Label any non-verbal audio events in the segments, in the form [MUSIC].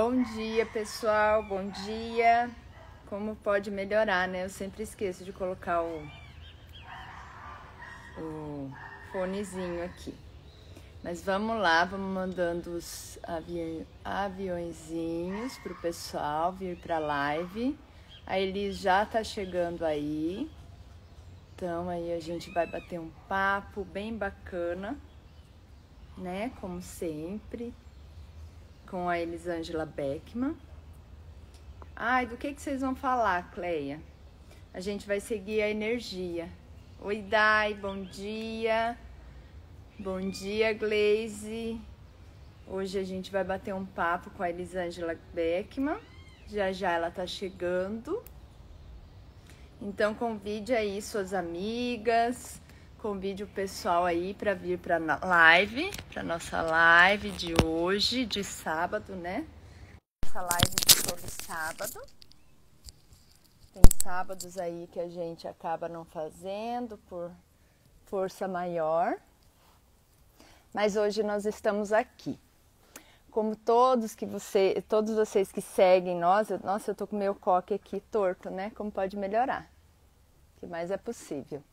Bom dia, pessoal. Bom dia. Como pode melhorar, né? Eu sempre esqueço de colocar o, o fonezinho aqui. Mas vamos lá, vamos mandando os avi aviõezinhos pro pessoal vir pra live. A Elis já tá chegando aí. Então aí a gente vai bater um papo bem bacana, né? Como sempre com a Elisângela Beckman. Ai, do que, que vocês vão falar, Cleia? A gente vai seguir a energia. Oi, Dai, bom dia. Bom dia, Glaze. Hoje a gente vai bater um papo com a Elisângela Beckman. Já já ela tá chegando. Então convide aí suas amigas, Convide o pessoal aí para vir para live, para nossa live de hoje, de sábado, né? Essa live de todo sábado. Tem sábados aí que a gente acaba não fazendo por força maior. Mas hoje nós estamos aqui. Como todos que você, todos vocês que seguem nós, eu, nossa, eu tô com meu coque aqui torto, né? Como pode melhorar? O que mais é possível?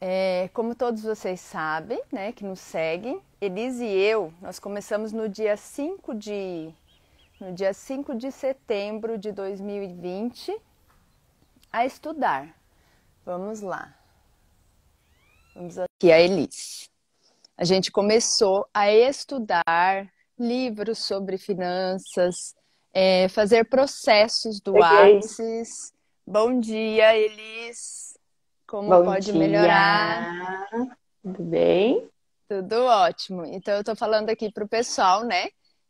É, como todos vocês sabem, né, que nos seguem, Elise e eu, nós começamos no dia 5 de, no dia 5 de setembro de 2020 a estudar. Vamos lá. Vamos aqui a Elise. A gente começou a estudar livros sobre finanças, é, fazer processos do Axis. Bom dia, Elis. Como Bom pode dia. melhorar? Tudo bem? Tudo ótimo. Então, eu estou falando aqui para o pessoal, né?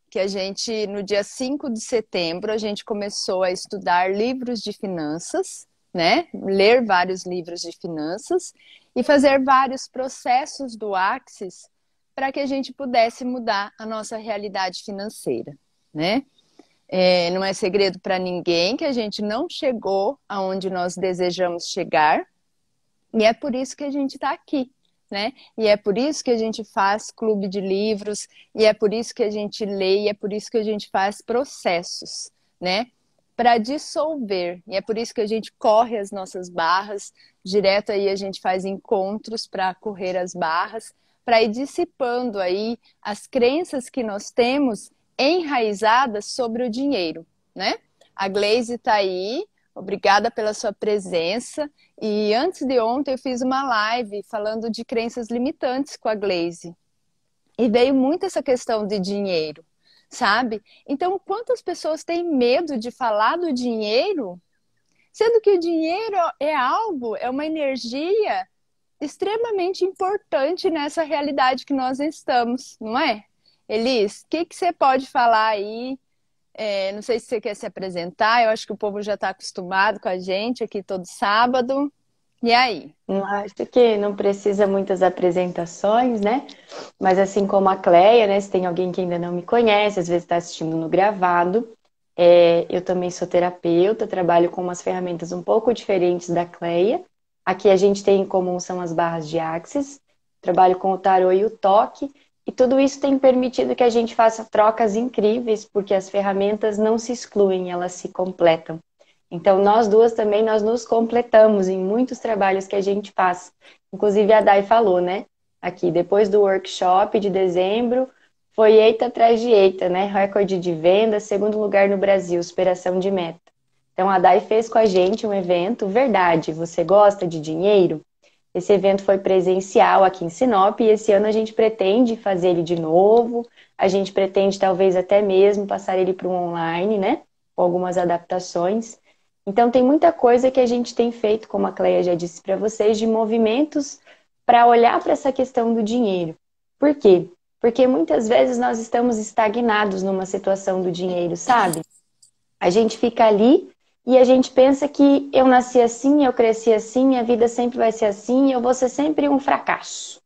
Que a gente, no dia 5 de setembro, a gente começou a estudar livros de finanças, né? Ler vários livros de finanças e fazer vários processos do Axis para que a gente pudesse mudar a nossa realidade financeira, né? É, não é segredo para ninguém que a gente não chegou aonde nós desejamos chegar, e é por isso que a gente está aqui, né? E é por isso que a gente faz clube de livros, e é por isso que a gente lê, e é por isso que a gente faz processos, né? Para dissolver. E é por isso que a gente corre as nossas barras, direto aí a gente faz encontros para correr as barras, para ir dissipando aí as crenças que nós temos enraizadas sobre o dinheiro, né? A Glaze está aí, obrigada pela sua presença. E antes de ontem eu fiz uma live falando de crenças limitantes com a Glaze. E veio muito essa questão de dinheiro, sabe? Então, quantas pessoas têm medo de falar do dinheiro? Sendo que o dinheiro é algo, é uma energia extremamente importante nessa realidade que nós estamos, não é? Elis, o que, que você pode falar aí é, não sei se você quer se apresentar, eu acho que o povo já está acostumado com a gente aqui todo sábado. E aí? Acho que não precisa muitas apresentações, né? Mas assim como a Cleia, né? Se tem alguém que ainda não me conhece, às vezes está assistindo no gravado, é, eu também sou terapeuta, trabalho com umas ferramentas um pouco diferentes da Cleia. Aqui a gente tem em comum são as barras de Axis, trabalho com o tarô e o toque, e tudo isso tem permitido que a gente faça trocas incríveis, porque as ferramentas não se excluem, elas se completam. Então, nós duas também, nós nos completamos em muitos trabalhos que a gente faz. Inclusive, a Dai falou, né? Aqui, depois do workshop de dezembro, foi eita atrás de eita, né? Recorde de venda, segundo lugar no Brasil, superação de meta. Então, a Dai fez com a gente um evento, verdade, você gosta de dinheiro? Esse evento foi presencial aqui em Sinop e esse ano a gente pretende fazer ele de novo. A gente pretende talvez até mesmo passar ele para um online, né? Com algumas adaptações. Então tem muita coisa que a gente tem feito, como a Cleia já disse para vocês, de movimentos para olhar para essa questão do dinheiro. Por quê? Porque muitas vezes nós estamos estagnados numa situação do dinheiro, sabe? A gente fica ali e a gente pensa que eu nasci assim, eu cresci assim, minha vida sempre vai ser assim, eu vou ser sempre um fracasso.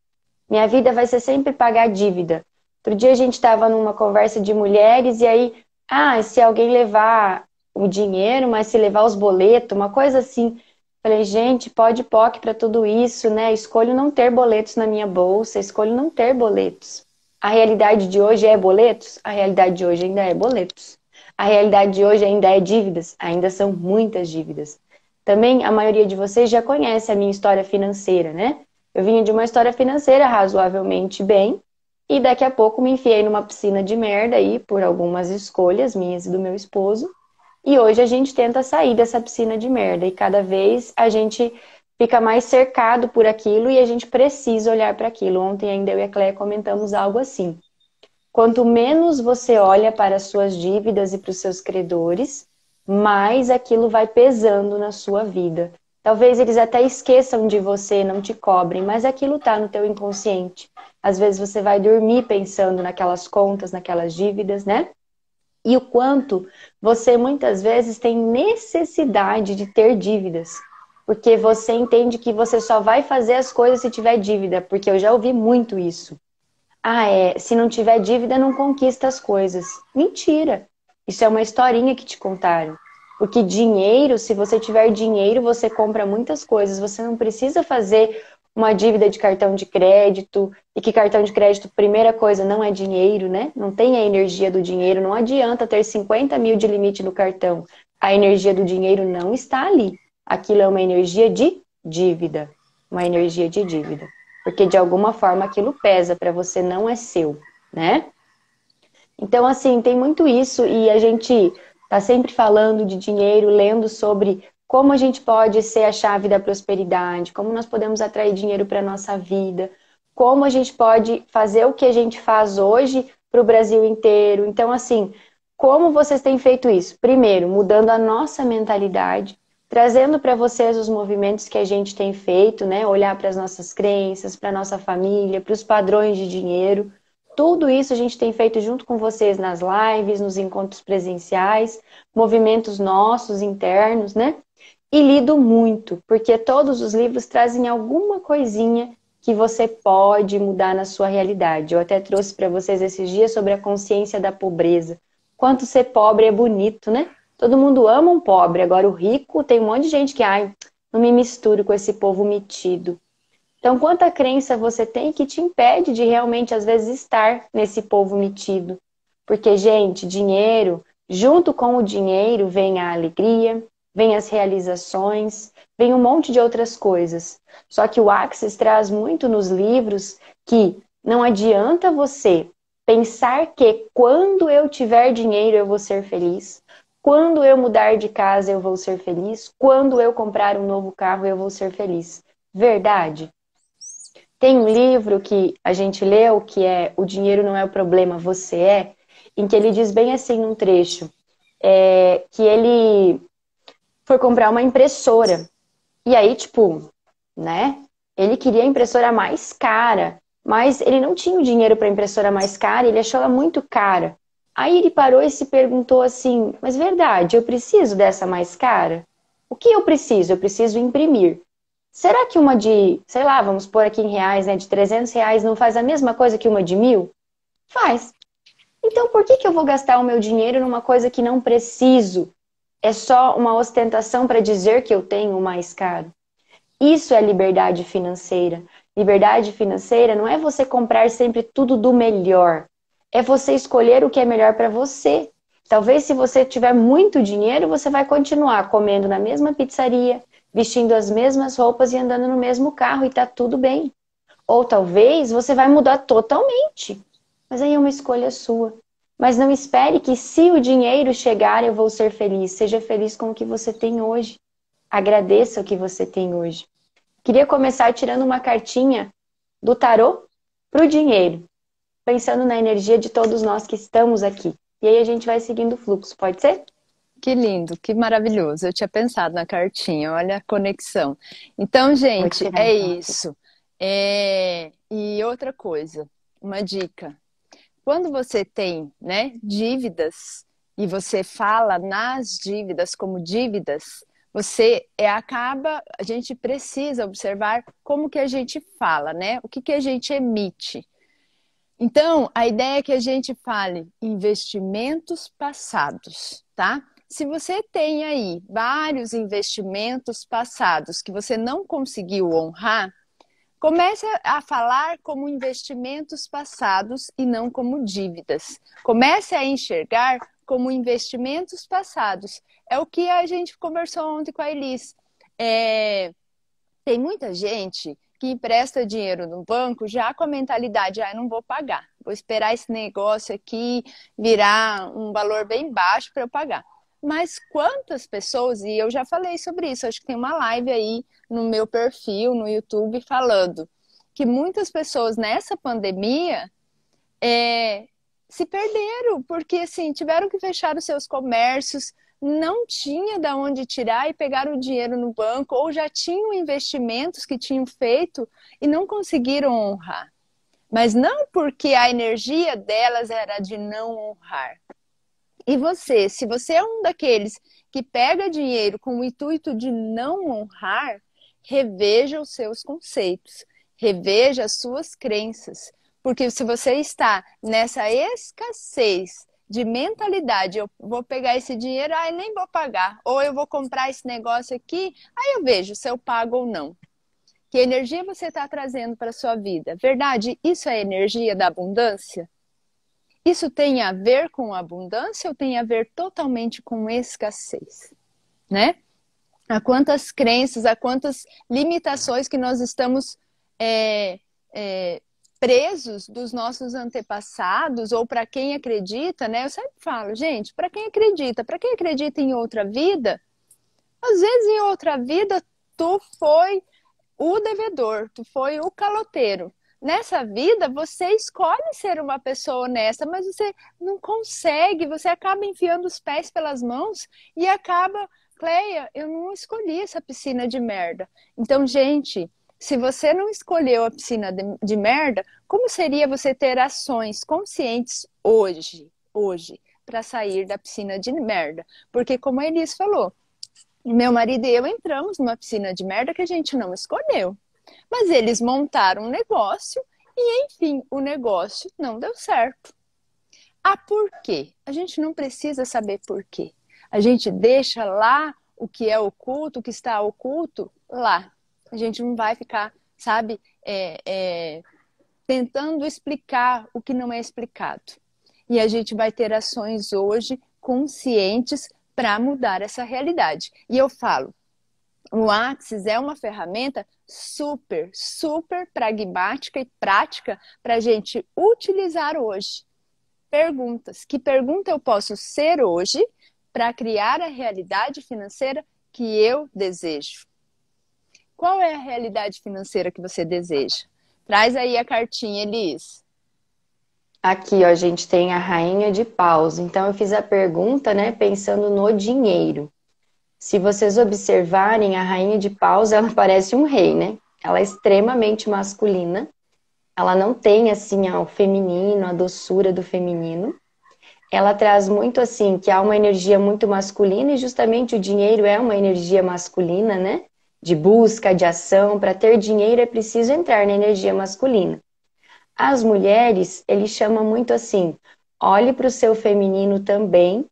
Minha vida vai ser sempre pagar dívida. Outro dia a gente estava numa conversa de mulheres e aí, ah, se alguém levar o dinheiro, mas se levar os boletos, uma coisa assim. Falei, gente, pode POC para tudo isso, né? Escolho não ter boletos na minha bolsa, escolho não ter boletos. A realidade de hoje é boletos? A realidade de hoje ainda é boletos. A realidade de hoje ainda é dívidas? Ainda são muitas dívidas. Também a maioria de vocês já conhece a minha história financeira, né? Eu vinha de uma história financeira razoavelmente bem e daqui a pouco me enfiei numa piscina de merda aí por algumas escolhas minhas e do meu esposo. E hoje a gente tenta sair dessa piscina de merda e cada vez a gente fica mais cercado por aquilo e a gente precisa olhar para aquilo. Ontem ainda eu e a Cléia comentamos algo assim. Quanto menos você olha para as suas dívidas e para os seus credores, mais aquilo vai pesando na sua vida. Talvez eles até esqueçam de você, não te cobrem, mas aquilo está no teu inconsciente. Às vezes você vai dormir pensando naquelas contas, naquelas dívidas, né? E o quanto você muitas vezes tem necessidade de ter dívidas porque você entende que você só vai fazer as coisas se tiver dívida, porque eu já ouvi muito isso. Ah, é, se não tiver dívida, não conquista as coisas. Mentira! Isso é uma historinha que te contaram. Porque dinheiro, se você tiver dinheiro, você compra muitas coisas. Você não precisa fazer uma dívida de cartão de crédito, e que cartão de crédito, primeira coisa, não é dinheiro, né? Não tem a energia do dinheiro, não adianta ter 50 mil de limite no cartão. A energia do dinheiro não está ali aquilo é uma energia de dívida. Uma energia de dívida. Porque de alguma forma aquilo pesa para você, não é seu, né? Então, assim, tem muito isso e a gente tá sempre falando de dinheiro, lendo sobre como a gente pode ser a chave da prosperidade, como nós podemos atrair dinheiro para nossa vida, como a gente pode fazer o que a gente faz hoje para o Brasil inteiro. Então, assim, como vocês têm feito isso? Primeiro, mudando a nossa mentalidade, trazendo para vocês os movimentos que a gente tem feito, né? Olhar para as nossas crenças, para nossa família, para os padrões de dinheiro. Tudo isso a gente tem feito junto com vocês nas lives, nos encontros presenciais, movimentos nossos internos, né? E lido muito, porque todos os livros trazem alguma coisinha que você pode mudar na sua realidade. Eu até trouxe para vocês esses dias sobre a consciência da pobreza. Quanto ser pobre é bonito, né? Todo mundo ama um pobre, agora o rico tem um monte de gente que, ai, não me misturo com esse povo metido. Então, quanta crença você tem que te impede de realmente, às vezes, estar nesse povo metido? Porque, gente, dinheiro, junto com o dinheiro vem a alegria, vem as realizações, vem um monte de outras coisas. Só que o Axis traz muito nos livros que não adianta você pensar que quando eu tiver dinheiro eu vou ser feliz. Quando eu mudar de casa, eu vou ser feliz. Quando eu comprar um novo carro, eu vou ser feliz. Verdade? Tem um livro que a gente leu que é O Dinheiro Não é o Problema, Você É, em que ele diz bem assim num trecho, é, que ele foi comprar uma impressora. E aí, tipo, né? Ele queria a impressora mais cara, mas ele não tinha o dinheiro para a impressora mais cara, ele achou ela muito cara. Aí ele parou e se perguntou assim: Mas verdade, eu preciso dessa mais cara? O que eu preciso? Eu preciso imprimir. Será que uma de, sei lá, vamos pôr aqui em reais, né, de 300 reais não faz a mesma coisa que uma de mil? Faz. Então por que, que eu vou gastar o meu dinheiro numa coisa que não preciso? É só uma ostentação para dizer que eu tenho o mais caro. Isso é liberdade financeira. Liberdade financeira não é você comprar sempre tudo do melhor é você escolher o que é melhor para você. Talvez se você tiver muito dinheiro, você vai continuar comendo na mesma pizzaria, vestindo as mesmas roupas e andando no mesmo carro e tá tudo bem. Ou talvez você vai mudar totalmente. Mas aí é uma escolha sua. Mas não espere que se o dinheiro chegar eu vou ser feliz. Seja feliz com o que você tem hoje. Agradeça o que você tem hoje. Queria começar tirando uma cartinha do tarô para o dinheiro pensando na energia de todos nós que estamos aqui. E aí a gente vai seguindo o fluxo, pode ser? Que lindo, que maravilhoso. Eu tinha pensado na cartinha, olha a conexão. Então, gente, é isso. É... E outra coisa, uma dica. Quando você tem né, dívidas e você fala nas dívidas como dívidas, você é, acaba, a gente precisa observar como que a gente fala, né? O que, que a gente emite. Então, a ideia é que a gente fale investimentos passados, tá? Se você tem aí vários investimentos passados que você não conseguiu honrar, Comece a falar como investimentos passados e não como dívidas. Comece a enxergar como investimentos passados. É o que a gente conversou ontem com a Elis. É... Tem muita gente que empresta dinheiro no banco já com a mentalidade, ah, não vou pagar, vou esperar esse negócio aqui virar um valor bem baixo para eu pagar. Mas quantas pessoas, e eu já falei sobre isso, acho que tem uma live aí no meu perfil, no YouTube, falando que muitas pessoas nessa pandemia é, se perderam, porque assim, tiveram que fechar os seus comércios, não tinha da onde tirar e pegar o dinheiro no banco, ou já tinham investimentos que tinham feito e não conseguiram honrar. Mas não porque a energia delas era de não honrar. E você, se você é um daqueles que pega dinheiro com o intuito de não honrar, reveja os seus conceitos, reveja as suas crenças. Porque se você está nessa escassez de mentalidade, eu vou pegar esse dinheiro, aí nem vou pagar, ou eu vou comprar esse negócio aqui, aí eu vejo se eu pago ou não. Que energia você está trazendo para a sua vida? Verdade? Isso é energia da abundância? Isso tem a ver com abundância ou tem a ver totalmente com escassez? Né? A quantas crenças, a quantas limitações que nós estamos é, é, presos dos nossos antepassados ou para quem acredita, né? Eu sempre falo, gente, para quem acredita, para quem acredita em outra vida, às vezes em outra vida tu foi o devedor, tu foi o caloteiro. Nessa vida você escolhe ser uma pessoa honesta, mas você não consegue, você acaba enfiando os pés pelas mãos e acaba, Cleia, eu não escolhi essa piscina de merda. Então, gente, se você não escolheu a piscina de, de merda, como seria você ter ações conscientes hoje, hoje, para sair da piscina de merda? Porque como a Elis falou, meu marido e eu entramos numa piscina de merda que a gente não escolheu. Mas eles montaram um negócio e, enfim, o negócio não deu certo. Ah, por quê? A gente não precisa saber por quê. A gente deixa lá o que é oculto, o que está oculto, lá a gente não vai ficar, sabe, é, é, tentando explicar o que não é explicado. E a gente vai ter ações hoje conscientes para mudar essa realidade. E eu falo, o Axis é uma ferramenta super, super pragmática e prática para a gente utilizar hoje. Perguntas. Que pergunta eu posso ser hoje para criar a realidade financeira que eu desejo? Qual é a realidade financeira que você deseja? Traz aí a cartinha, Elis. Aqui, ó, a gente tem a rainha de paus. Então, eu fiz a pergunta, né, pensando no dinheiro. Se vocês observarem, a rainha de paus, ela [LAUGHS] parece um rei, né? Ela é extremamente masculina. Ela não tem, assim, o feminino, a doçura do feminino. Ela traz muito, assim, que há uma energia muito masculina e justamente o dinheiro é uma energia masculina, né? De busca, de ação. Para ter dinheiro é preciso entrar na energia masculina. As mulheres, ele chama muito assim: olhe para o seu feminino também.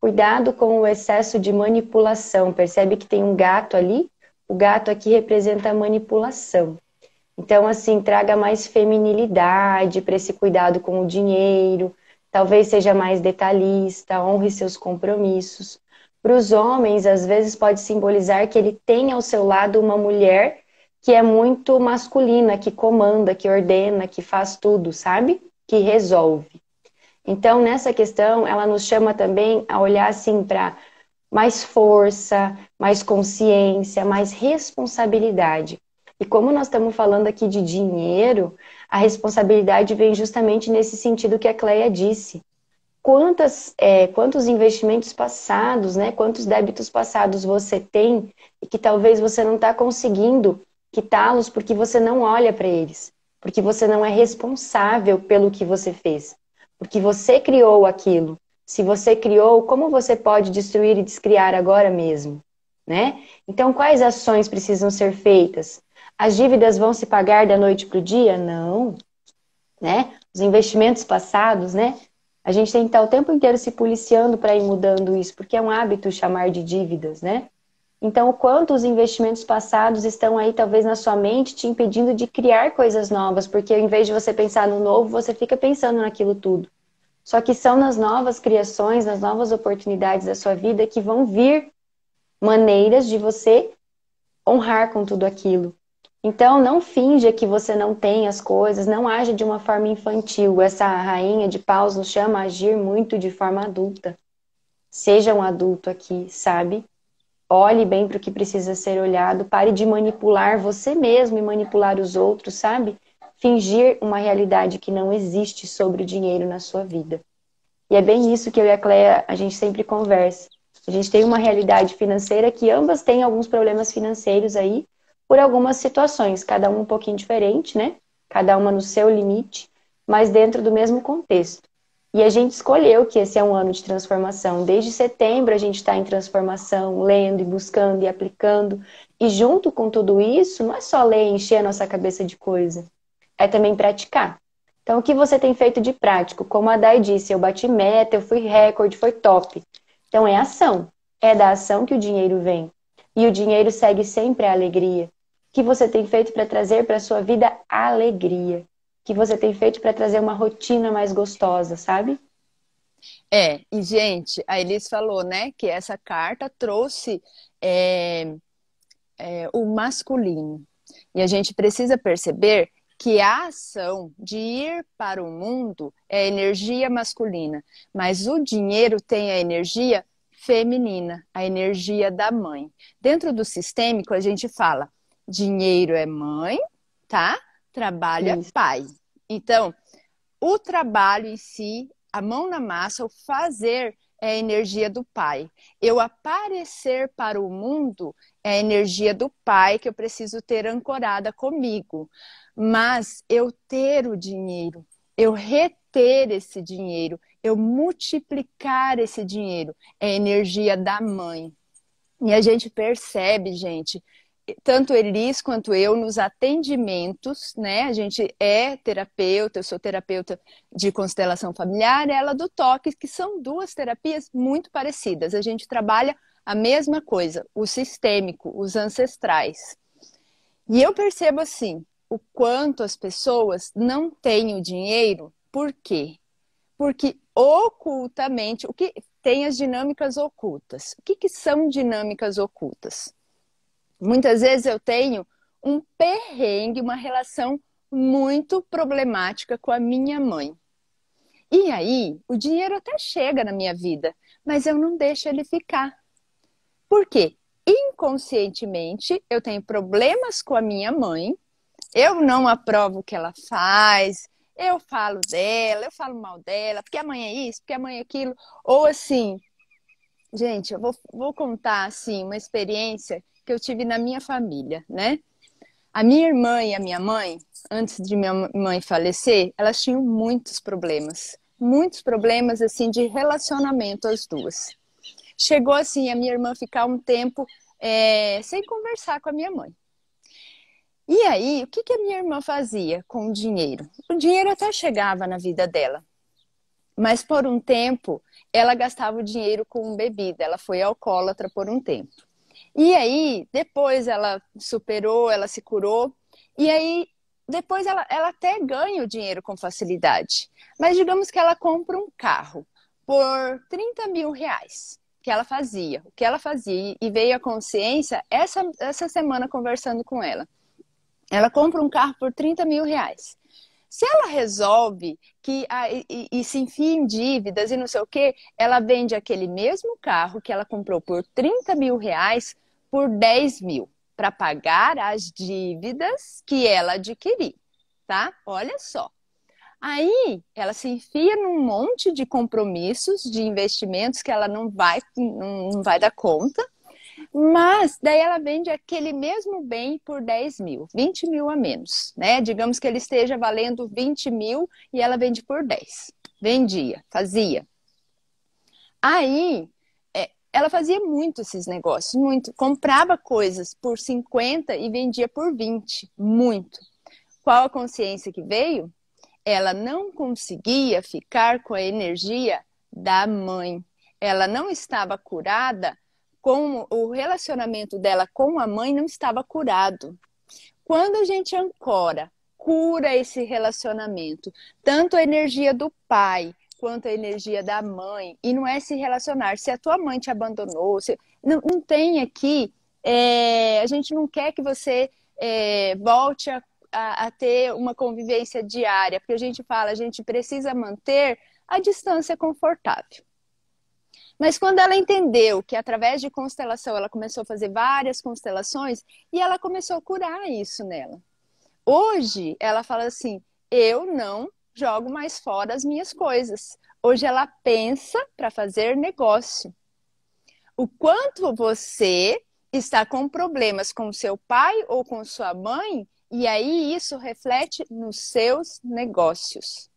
Cuidado com o excesso de manipulação. Percebe que tem um gato ali? O gato aqui representa a manipulação. Então, assim, traga mais feminilidade para esse cuidado com o dinheiro. Talvez seja mais detalhista, honre seus compromissos. Para os homens, às vezes pode simbolizar que ele tem ao seu lado uma mulher que é muito masculina, que comanda, que ordena, que faz tudo, sabe? Que resolve. Então, nessa questão, ela nos chama também a olhar assim para mais força, mais consciência, mais responsabilidade. E como nós estamos falando aqui de dinheiro, a responsabilidade vem justamente nesse sentido que a Cleia disse quantas, é, quantos investimentos passados, né, quantos débitos passados você tem e que talvez você não está conseguindo quitá-los porque você não olha para eles, porque você não é responsável pelo que você fez, porque você criou aquilo. Se você criou, como você pode destruir e descriar agora mesmo? Né? Então, quais ações precisam ser feitas? As dívidas vão se pagar da noite para o dia? Não. Né? Os investimentos passados, né? A gente tem que estar o tempo inteiro se policiando para ir mudando isso, porque é um hábito chamar de dívidas, né? Então, o quanto os investimentos passados estão aí, talvez, na sua mente, te impedindo de criar coisas novas, porque ao invés de você pensar no novo, você fica pensando naquilo tudo. Só que são nas novas criações, nas novas oportunidades da sua vida que vão vir maneiras de você honrar com tudo aquilo. Então, não finja que você não tem as coisas, não age de uma forma infantil. Essa rainha de paus nos chama a agir muito de forma adulta. Seja um adulto aqui, sabe? Olhe bem para o que precisa ser olhado, pare de manipular você mesmo e manipular os outros, sabe? Fingir uma realidade que não existe sobre o dinheiro na sua vida. E é bem isso que eu e a Cleia, a gente sempre conversa. A gente tem uma realidade financeira que ambas têm alguns problemas financeiros aí, por algumas situações, cada uma um pouquinho diferente, né? Cada uma no seu limite, mas dentro do mesmo contexto. E a gente escolheu que esse é um ano de transformação. Desde setembro a gente está em transformação, lendo e buscando e aplicando. E junto com tudo isso, não é só ler e encher a nossa cabeça de coisa, é também praticar. Então, o que você tem feito de prático? Como a Dai disse, eu bati meta, eu fui recorde, foi top. Então, é ação. É da ação que o dinheiro vem. E o dinheiro segue sempre a alegria. Que você tem feito para trazer para a sua vida alegria? que você tem feito para trazer uma rotina mais gostosa, sabe? É, e gente, a Elis falou, né, que essa carta trouxe é, é, o masculino. E a gente precisa perceber que a ação de ir para o mundo é energia masculina, mas o dinheiro tem a energia feminina, a energia da mãe. Dentro do sistêmico, a gente fala: dinheiro é mãe, tá? trabalho é pai. Então, o trabalho em si, a mão na massa, o fazer é a energia do pai. Eu aparecer para o mundo é a energia do pai que eu preciso ter ancorada comigo. Mas eu ter o dinheiro, eu reter esse dinheiro, eu multiplicar esse dinheiro é a energia da mãe. E a gente percebe, gente, tanto Elis quanto eu nos atendimentos, né? A gente é terapeuta, eu sou terapeuta de constelação familiar, ela do toque, que são duas terapias muito parecidas. A gente trabalha a mesma coisa, o sistêmico, os ancestrais. E eu percebo assim, o quanto as pessoas não têm o dinheiro, por quê? Porque ocultamente, o que tem as dinâmicas ocultas. O que, que são dinâmicas ocultas? Muitas vezes eu tenho um perrengue, uma relação muito problemática com a minha mãe. E aí, o dinheiro até chega na minha vida, mas eu não deixo ele ficar. Por quê? Inconscientemente, eu tenho problemas com a minha mãe, eu não aprovo o que ela faz, eu falo dela, eu falo mal dela, porque a mãe é isso, porque a mãe é aquilo. Ou assim, gente, eu vou, vou contar assim, uma experiência que eu tive na minha família, né? A minha irmã e a minha mãe, antes de minha mãe falecer, elas tinham muitos problemas, muitos problemas assim de relacionamento as duas. Chegou assim a minha irmã ficar um tempo é, sem conversar com a minha mãe. E aí, o que, que a minha irmã fazia com o dinheiro? O dinheiro até chegava na vida dela, mas por um tempo ela gastava o dinheiro com bebida. Ela foi alcoólatra por um tempo. E aí, depois ela superou, ela se curou. E aí, depois ela, ela até ganha o dinheiro com facilidade. Mas digamos que ela compra um carro por 30 mil reais que ela fazia, o que ela fazia, e veio a consciência essa, essa semana conversando com ela. Ela compra um carro por 30 mil reais. Se ela resolve que ah, e, e, se enfia em dívidas e não sei o que, ela vende aquele mesmo carro que ela comprou por 30 mil reais por 10 mil para pagar as dívidas que ela adquiriu, tá? Olha só. Aí ela se enfia num monte de compromissos, de investimentos que ela não vai, não vai dar conta, mas daí ela vende aquele mesmo bem por 10 mil, 20 mil a menos, né? Digamos que ele esteja valendo 20 mil e ela vende por 10. Vendia, fazia. Aí ela fazia muito esses negócios, muito. Comprava coisas por 50 e vendia por 20, muito. Qual a consciência que veio? Ela não conseguia ficar com a energia da mãe. Ela não estava curada com o relacionamento dela com a mãe não estava curado. Quando a gente ancora, cura esse relacionamento, tanto a energia do pai quanto a energia da mãe, e não é se relacionar. Se a tua mãe te abandonou, se... não, não tem aqui, é... a gente não quer que você é, volte a, a, a ter uma convivência diária, porque a gente fala, a gente precisa manter a distância confortável. Mas quando ela entendeu que através de constelação ela começou a fazer várias constelações e ela começou a curar isso nela. Hoje ela fala assim: eu não jogo mais fora as minhas coisas. Hoje ela pensa para fazer negócio. O quanto você está com problemas com seu pai ou com sua mãe, e aí isso reflete nos seus negócios.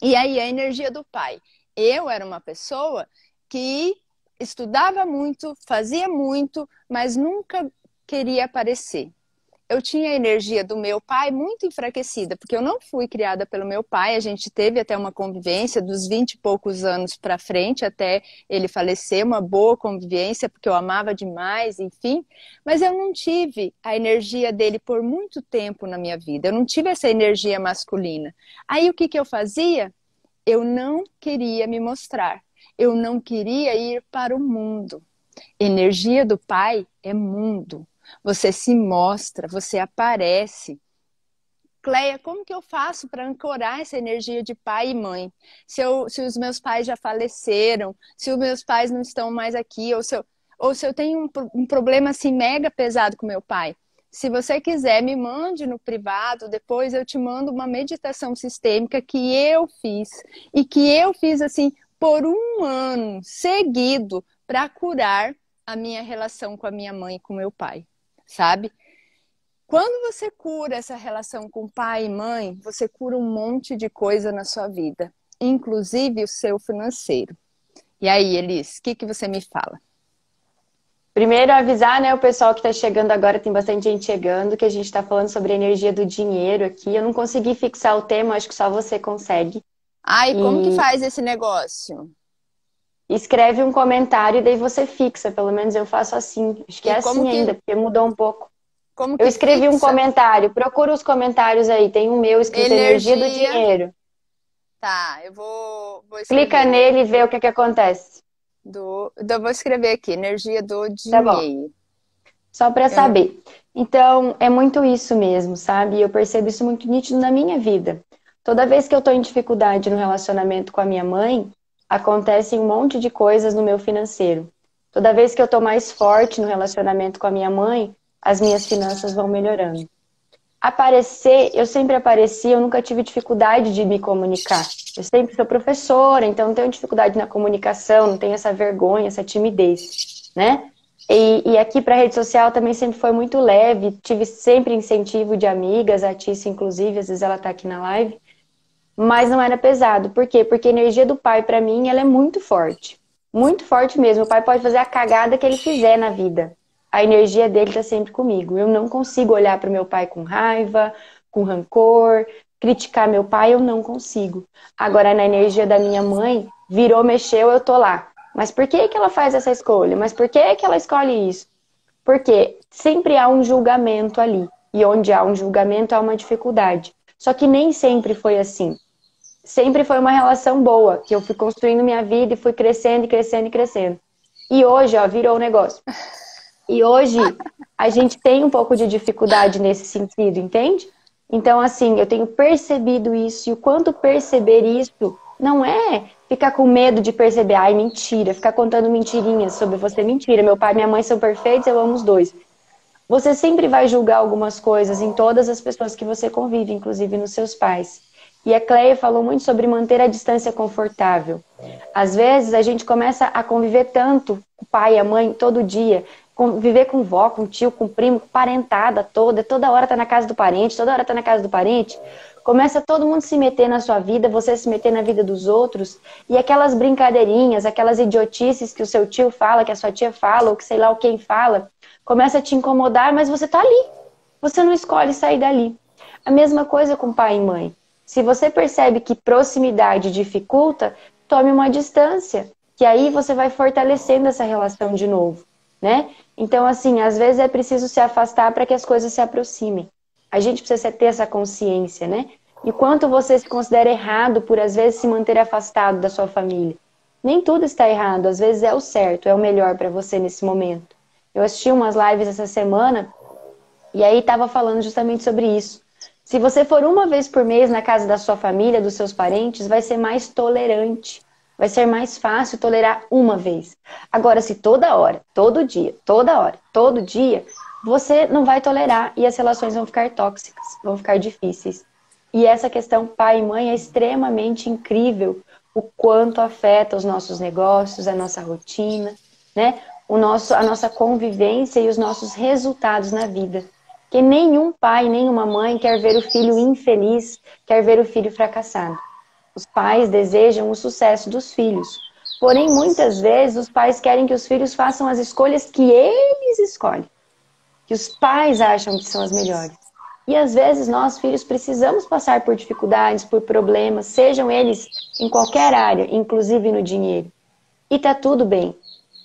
E aí a energia do pai. Eu era uma pessoa que estudava muito, fazia muito, mas nunca queria aparecer. Eu tinha a energia do meu pai muito enfraquecida, porque eu não fui criada pelo meu pai. A gente teve até uma convivência dos 20 e poucos anos para frente, até ele falecer, uma boa convivência, porque eu amava demais, enfim. Mas eu não tive a energia dele por muito tempo na minha vida. Eu não tive essa energia masculina. Aí o que, que eu fazia? Eu não queria me mostrar eu não queria ir para o mundo. Energia do Pai é mundo. Você se mostra, você aparece. Cleia, como que eu faço para ancorar essa energia de pai e mãe? Se, eu, se os meus pais já faleceram, se os meus pais não estão mais aqui, ou se eu, ou se eu tenho um, um problema assim mega pesado com meu pai. Se você quiser, me mande no privado, depois eu te mando uma meditação sistêmica que eu fiz e que eu fiz assim por um ano seguido para curar a minha relação com a minha mãe e com meu pai, sabe? Quando você cura essa relação com pai e mãe, você cura um monte de coisa na sua vida, inclusive o seu financeiro. E aí, Elis, o que, que você me fala? Primeiro, avisar né, o pessoal que está chegando agora, tem bastante gente chegando, que a gente está falando sobre a energia do dinheiro aqui. Eu não consegui fixar o tema, acho que só você consegue. Ai, como e... que faz esse negócio? Escreve um comentário e daí você fixa. Pelo menos eu faço assim. Acho que e é assim que... ainda, porque mudou um pouco. Como eu escrevi fixa? um comentário. Procura os comentários aí. Tem um meu escrito Energia, Energia do Dinheiro. Tá, eu vou, vou Clica nele e vê o que, que acontece. Do, eu vou escrever aqui, energia do dinheiro. Tá bom. Só para saber. Então, é muito isso mesmo, sabe? Eu percebo isso muito nítido na minha vida. Toda vez que eu estou em dificuldade no relacionamento com a minha mãe, acontecem um monte de coisas no meu financeiro. Toda vez que eu estou mais forte no relacionamento com a minha mãe, as minhas finanças vão melhorando. Aparecer, eu sempre apareci, eu nunca tive dificuldade de me comunicar. Eu sempre sou professora, então não tenho dificuldade na comunicação, não tenho essa vergonha, essa timidez, né? E, e aqui para rede social também sempre foi muito leve, tive sempre incentivo de amigas, a Tícia inclusive, às vezes ela está aqui na live mas não era pesado. Por quê? Porque a energia do pai, para mim, ela é muito forte. Muito forte mesmo. O pai pode fazer a cagada que ele fizer na vida. A energia dele tá sempre comigo. Eu não consigo olhar para meu pai com raiva, com rancor, criticar meu pai, eu não consigo. Agora, na energia da minha mãe, virou, mexeu, eu tô lá. Mas por que, que ela faz essa escolha? Mas por que, que ela escolhe isso? Porque sempre há um julgamento ali. E onde há um julgamento, há uma dificuldade. Só que nem sempre foi assim sempre foi uma relação boa, que eu fui construindo minha vida e fui crescendo e crescendo e crescendo. E hoje, ó, virou um negócio. E hoje a gente tem um pouco de dificuldade nesse sentido, entende? Então, assim, eu tenho percebido isso e o quanto perceber isso não é ficar com medo de perceber, ai, mentira, ficar contando mentirinhas sobre você, mentira. Meu pai e minha mãe são perfeitos, eu amo os dois. Você sempre vai julgar algumas coisas em todas as pessoas que você convive, inclusive nos seus pais. E a Cleia falou muito sobre manter a distância confortável. Às vezes a gente começa a conviver tanto com o pai e a mãe todo dia, conviver com vó, com tio, com primo, com parentada toda, toda hora tá na casa do parente, toda hora tá na casa do parente. Começa todo mundo se meter na sua vida, você se meter na vida dos outros, e aquelas brincadeirinhas, aquelas idiotices que o seu tio fala, que a sua tia fala, ou que sei lá o quem fala, começa a te incomodar, mas você tá ali. Você não escolhe sair dali. A mesma coisa com pai e mãe. Se você percebe que proximidade dificulta, tome uma distância, que aí você vai fortalecendo essa relação de novo. né? Então, assim, às vezes é preciso se afastar para que as coisas se aproximem. A gente precisa ter essa consciência, né? E quanto você se considera errado por, às vezes, se manter afastado da sua família. Nem tudo está errado, às vezes é o certo, é o melhor para você nesse momento. Eu assisti umas lives essa semana e aí estava falando justamente sobre isso. Se você for uma vez por mês na casa da sua família, dos seus parentes, vai ser mais tolerante. Vai ser mais fácil tolerar uma vez. Agora, se toda hora, todo dia, toda hora, todo dia, você não vai tolerar e as relações vão ficar tóxicas, vão ficar difíceis. E essa questão pai e mãe é extremamente incrível o quanto afeta os nossos negócios, a nossa rotina, né? O nosso, a nossa convivência e os nossos resultados na vida. Que nenhum pai, nenhuma mãe quer ver o filho infeliz, quer ver o filho fracassado. Os pais desejam o sucesso dos filhos. Porém, muitas vezes, os pais querem que os filhos façam as escolhas que eles escolhem, que os pais acham que são as melhores. E às vezes, nós, filhos, precisamos passar por dificuldades, por problemas, sejam eles em qualquer área, inclusive no dinheiro. E tá tudo bem.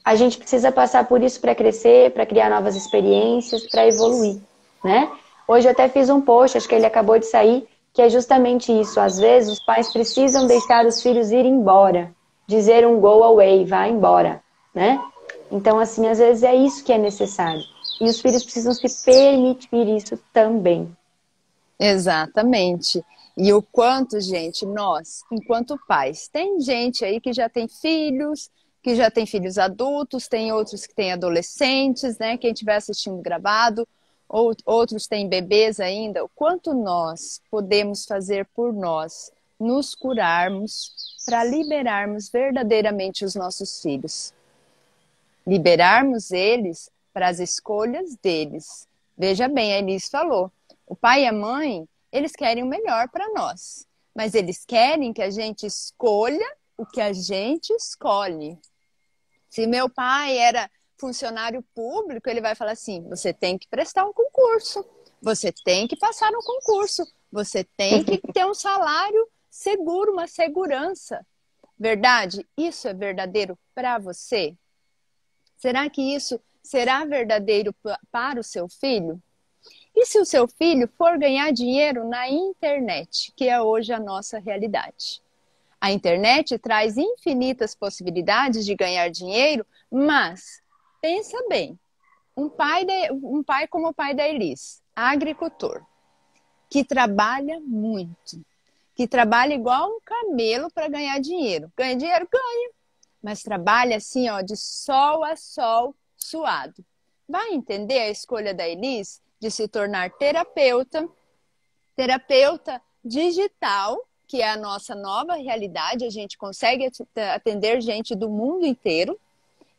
A gente precisa passar por isso para crescer, para criar novas experiências, para evoluir, né? Hoje eu até fiz um post, acho que ele acabou de sair, que é justamente isso. Às vezes, os pais precisam deixar os filhos ir embora, dizer um go away, vá embora, né? Então, assim, às vezes é isso que é necessário. E os filhos precisam se permitir isso também. Exatamente. E o quanto, gente, nós, enquanto pais, tem gente aí que já tem filhos, que já tem filhos adultos, tem outros que têm adolescentes, né? Quem estiver assistindo gravado, outros têm bebês ainda, o quanto nós podemos fazer por nós, nos curarmos para liberarmos verdadeiramente os nossos filhos. Liberarmos eles para as escolhas deles. Veja bem, a Elis falou: o pai e a mãe, eles querem o melhor para nós, mas eles querem que a gente escolha o que a gente escolhe. Se meu pai era funcionário público, ele vai falar assim: você tem que prestar um concurso, você tem que passar um concurso, você tem que [LAUGHS] ter um salário seguro, uma segurança. Verdade? Isso é verdadeiro para você? Será que isso será verdadeiro para o seu filho? E se o seu filho for ganhar dinheiro na internet, que é hoje a nossa realidade? A internet traz infinitas possibilidades de ganhar dinheiro, mas pensa bem, um pai, de, um pai como o pai da Elis, agricultor, que trabalha muito, que trabalha igual um camelo para ganhar dinheiro. Ganha dinheiro? Ganha. Mas trabalha assim, ó, de sol a sol, suado. Vai entender a escolha da Elis de se tornar terapeuta, terapeuta digital, que é a nossa nova realidade, a gente consegue atender gente do mundo inteiro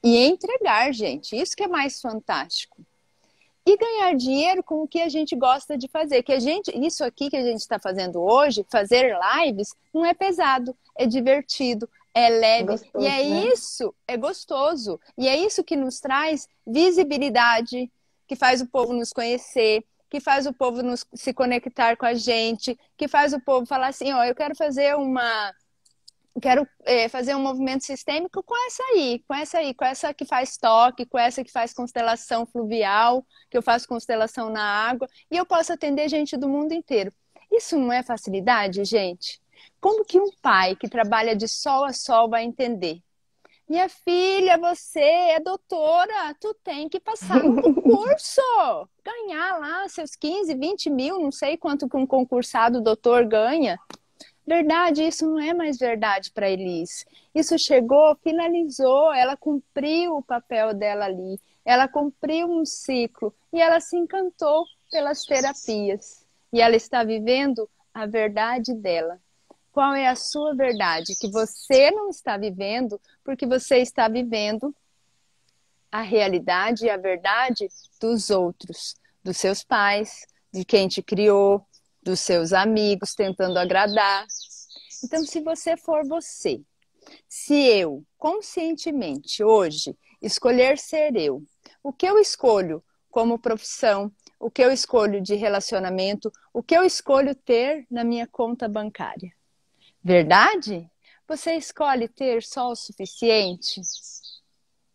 e entregar, gente. Isso que é mais fantástico. E ganhar dinheiro com o que a gente gosta de fazer. Que a gente, isso aqui que a gente está fazendo hoje, fazer lives, não é pesado, é divertido, é leve. Gostoso, e é né? isso, é gostoso. E é isso que nos traz visibilidade, que faz o povo nos conhecer, que faz o povo nos, se conectar com a gente, que faz o povo falar assim, ó, eu quero fazer uma quero é, fazer um movimento sistêmico com essa aí, com essa aí, com essa que faz toque, com essa que faz constelação fluvial, que eu faço constelação na água, e eu posso atender gente do mundo inteiro. Isso não é facilidade, gente? Como que um pai que trabalha de sol a sol vai entender? Minha filha, você é doutora, tu tem que passar no concurso, [LAUGHS] ganhar lá seus 15, 20 mil, não sei quanto que um concursado doutor ganha. Verdade, isso não é mais verdade para Elis. Isso chegou, finalizou, ela cumpriu o papel dela ali, ela cumpriu um ciclo e ela se encantou pelas terapias. E ela está vivendo a verdade dela. Qual é a sua verdade que você não está vivendo porque você está vivendo a realidade e a verdade dos outros, dos seus pais, de quem te criou, dos seus amigos, tentando agradar. Então, se você for você, se eu conscientemente hoje escolher ser eu, o que eu escolho como profissão, o que eu escolho de relacionamento, o que eu escolho ter na minha conta bancária. Verdade? Você escolhe ter só o suficiente?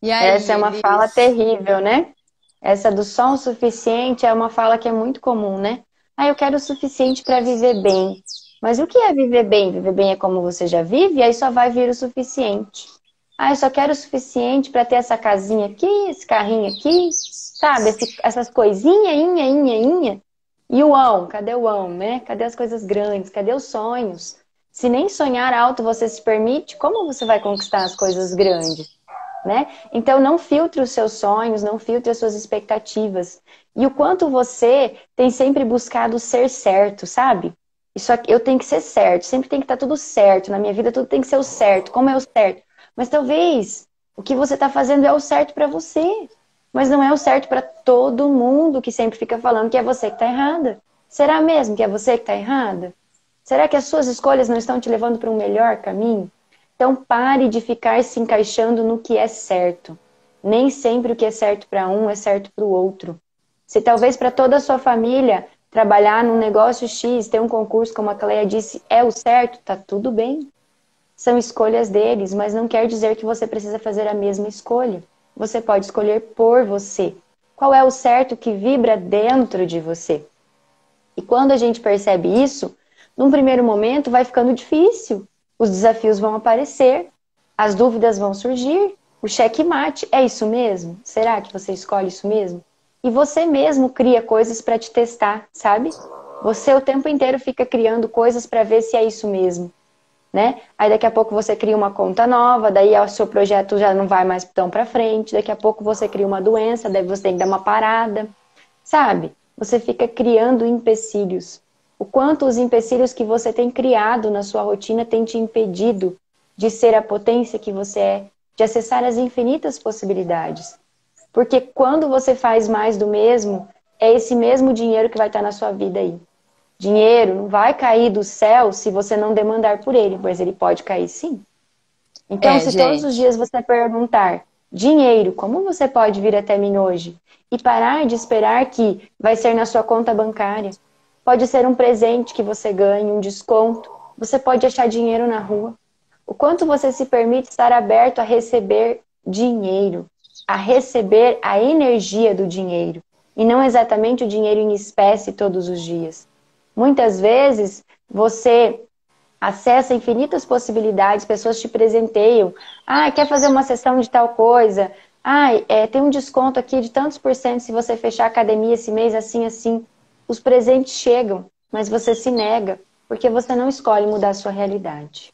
Aí, Essa é uma eles... fala terrível, né? Essa do só o suficiente é uma fala que é muito comum, né? Ah, eu quero o suficiente para viver bem. Mas o que é viver bem? Viver bem é como você já vive, aí só vai vir o suficiente. Ah, eu só quero o suficiente para ter essa casinha aqui, esse carrinho aqui, sabe? Esse, essas coisinhas, inha, inha, inha. E o ão, cadê o ão, né? Cadê as coisas grandes? Cadê os sonhos? Se nem sonhar alto você se permite, como você vai conquistar as coisas grandes? Né? Então não filtre os seus sonhos, não filtre as suas expectativas. E o quanto você tem sempre buscado ser certo, sabe? Isso aqui, eu tenho que ser certo, sempre tem que estar tudo certo. Na minha vida tudo tem que ser o certo. Como é o certo? Mas talvez o que você está fazendo é o certo para você. Mas não é o certo para todo mundo que sempre fica falando que é você que está errada. Será mesmo que é você que está errada? Será que as suas escolhas não estão te levando para um melhor caminho? Então pare de ficar se encaixando no que é certo. Nem sempre o que é certo para um é certo para o outro. Se talvez para toda a sua família trabalhar num negócio X, ter um concurso, como a Cleia disse, é o certo, tá tudo bem. São escolhas deles, mas não quer dizer que você precisa fazer a mesma escolha. Você pode escolher por você. Qual é o certo que vibra dentro de você? E quando a gente percebe isso, num primeiro momento vai ficando difícil. Os desafios vão aparecer, as dúvidas vão surgir, o checkmate é isso mesmo? Será que você escolhe isso mesmo? E você mesmo cria coisas para te testar, sabe? Você o tempo inteiro fica criando coisas para ver se é isso mesmo, né? Aí daqui a pouco você cria uma conta nova, daí o seu projeto já não vai mais tão para frente, daqui a pouco você cria uma doença, daí você tem que dar uma parada, sabe? Você fica criando empecilhos. O quanto os empecilhos que você tem criado na sua rotina tem te impedido de ser a potência que você é, de acessar as infinitas possibilidades. Porque quando você faz mais do mesmo, é esse mesmo dinheiro que vai estar na sua vida aí. Dinheiro não vai cair do céu se você não demandar por ele, mas ele pode cair sim. Então, é, se gente. todos os dias você perguntar, dinheiro, como você pode vir até mim hoje? E parar de esperar que vai ser na sua conta bancária. Pode ser um presente que você ganhe, um desconto. Você pode achar dinheiro na rua. O quanto você se permite estar aberto a receber dinheiro a receber a energia do dinheiro e não exatamente o dinheiro em espécie todos os dias. Muitas vezes você acessa infinitas possibilidades, pessoas te presenteiam. Ah, quer fazer uma sessão de tal coisa? Ah, é, tem um desconto aqui de tantos por cento se você fechar a academia esse mês, assim, assim. Os presentes chegam, mas você se nega, porque você não escolhe mudar a sua realidade.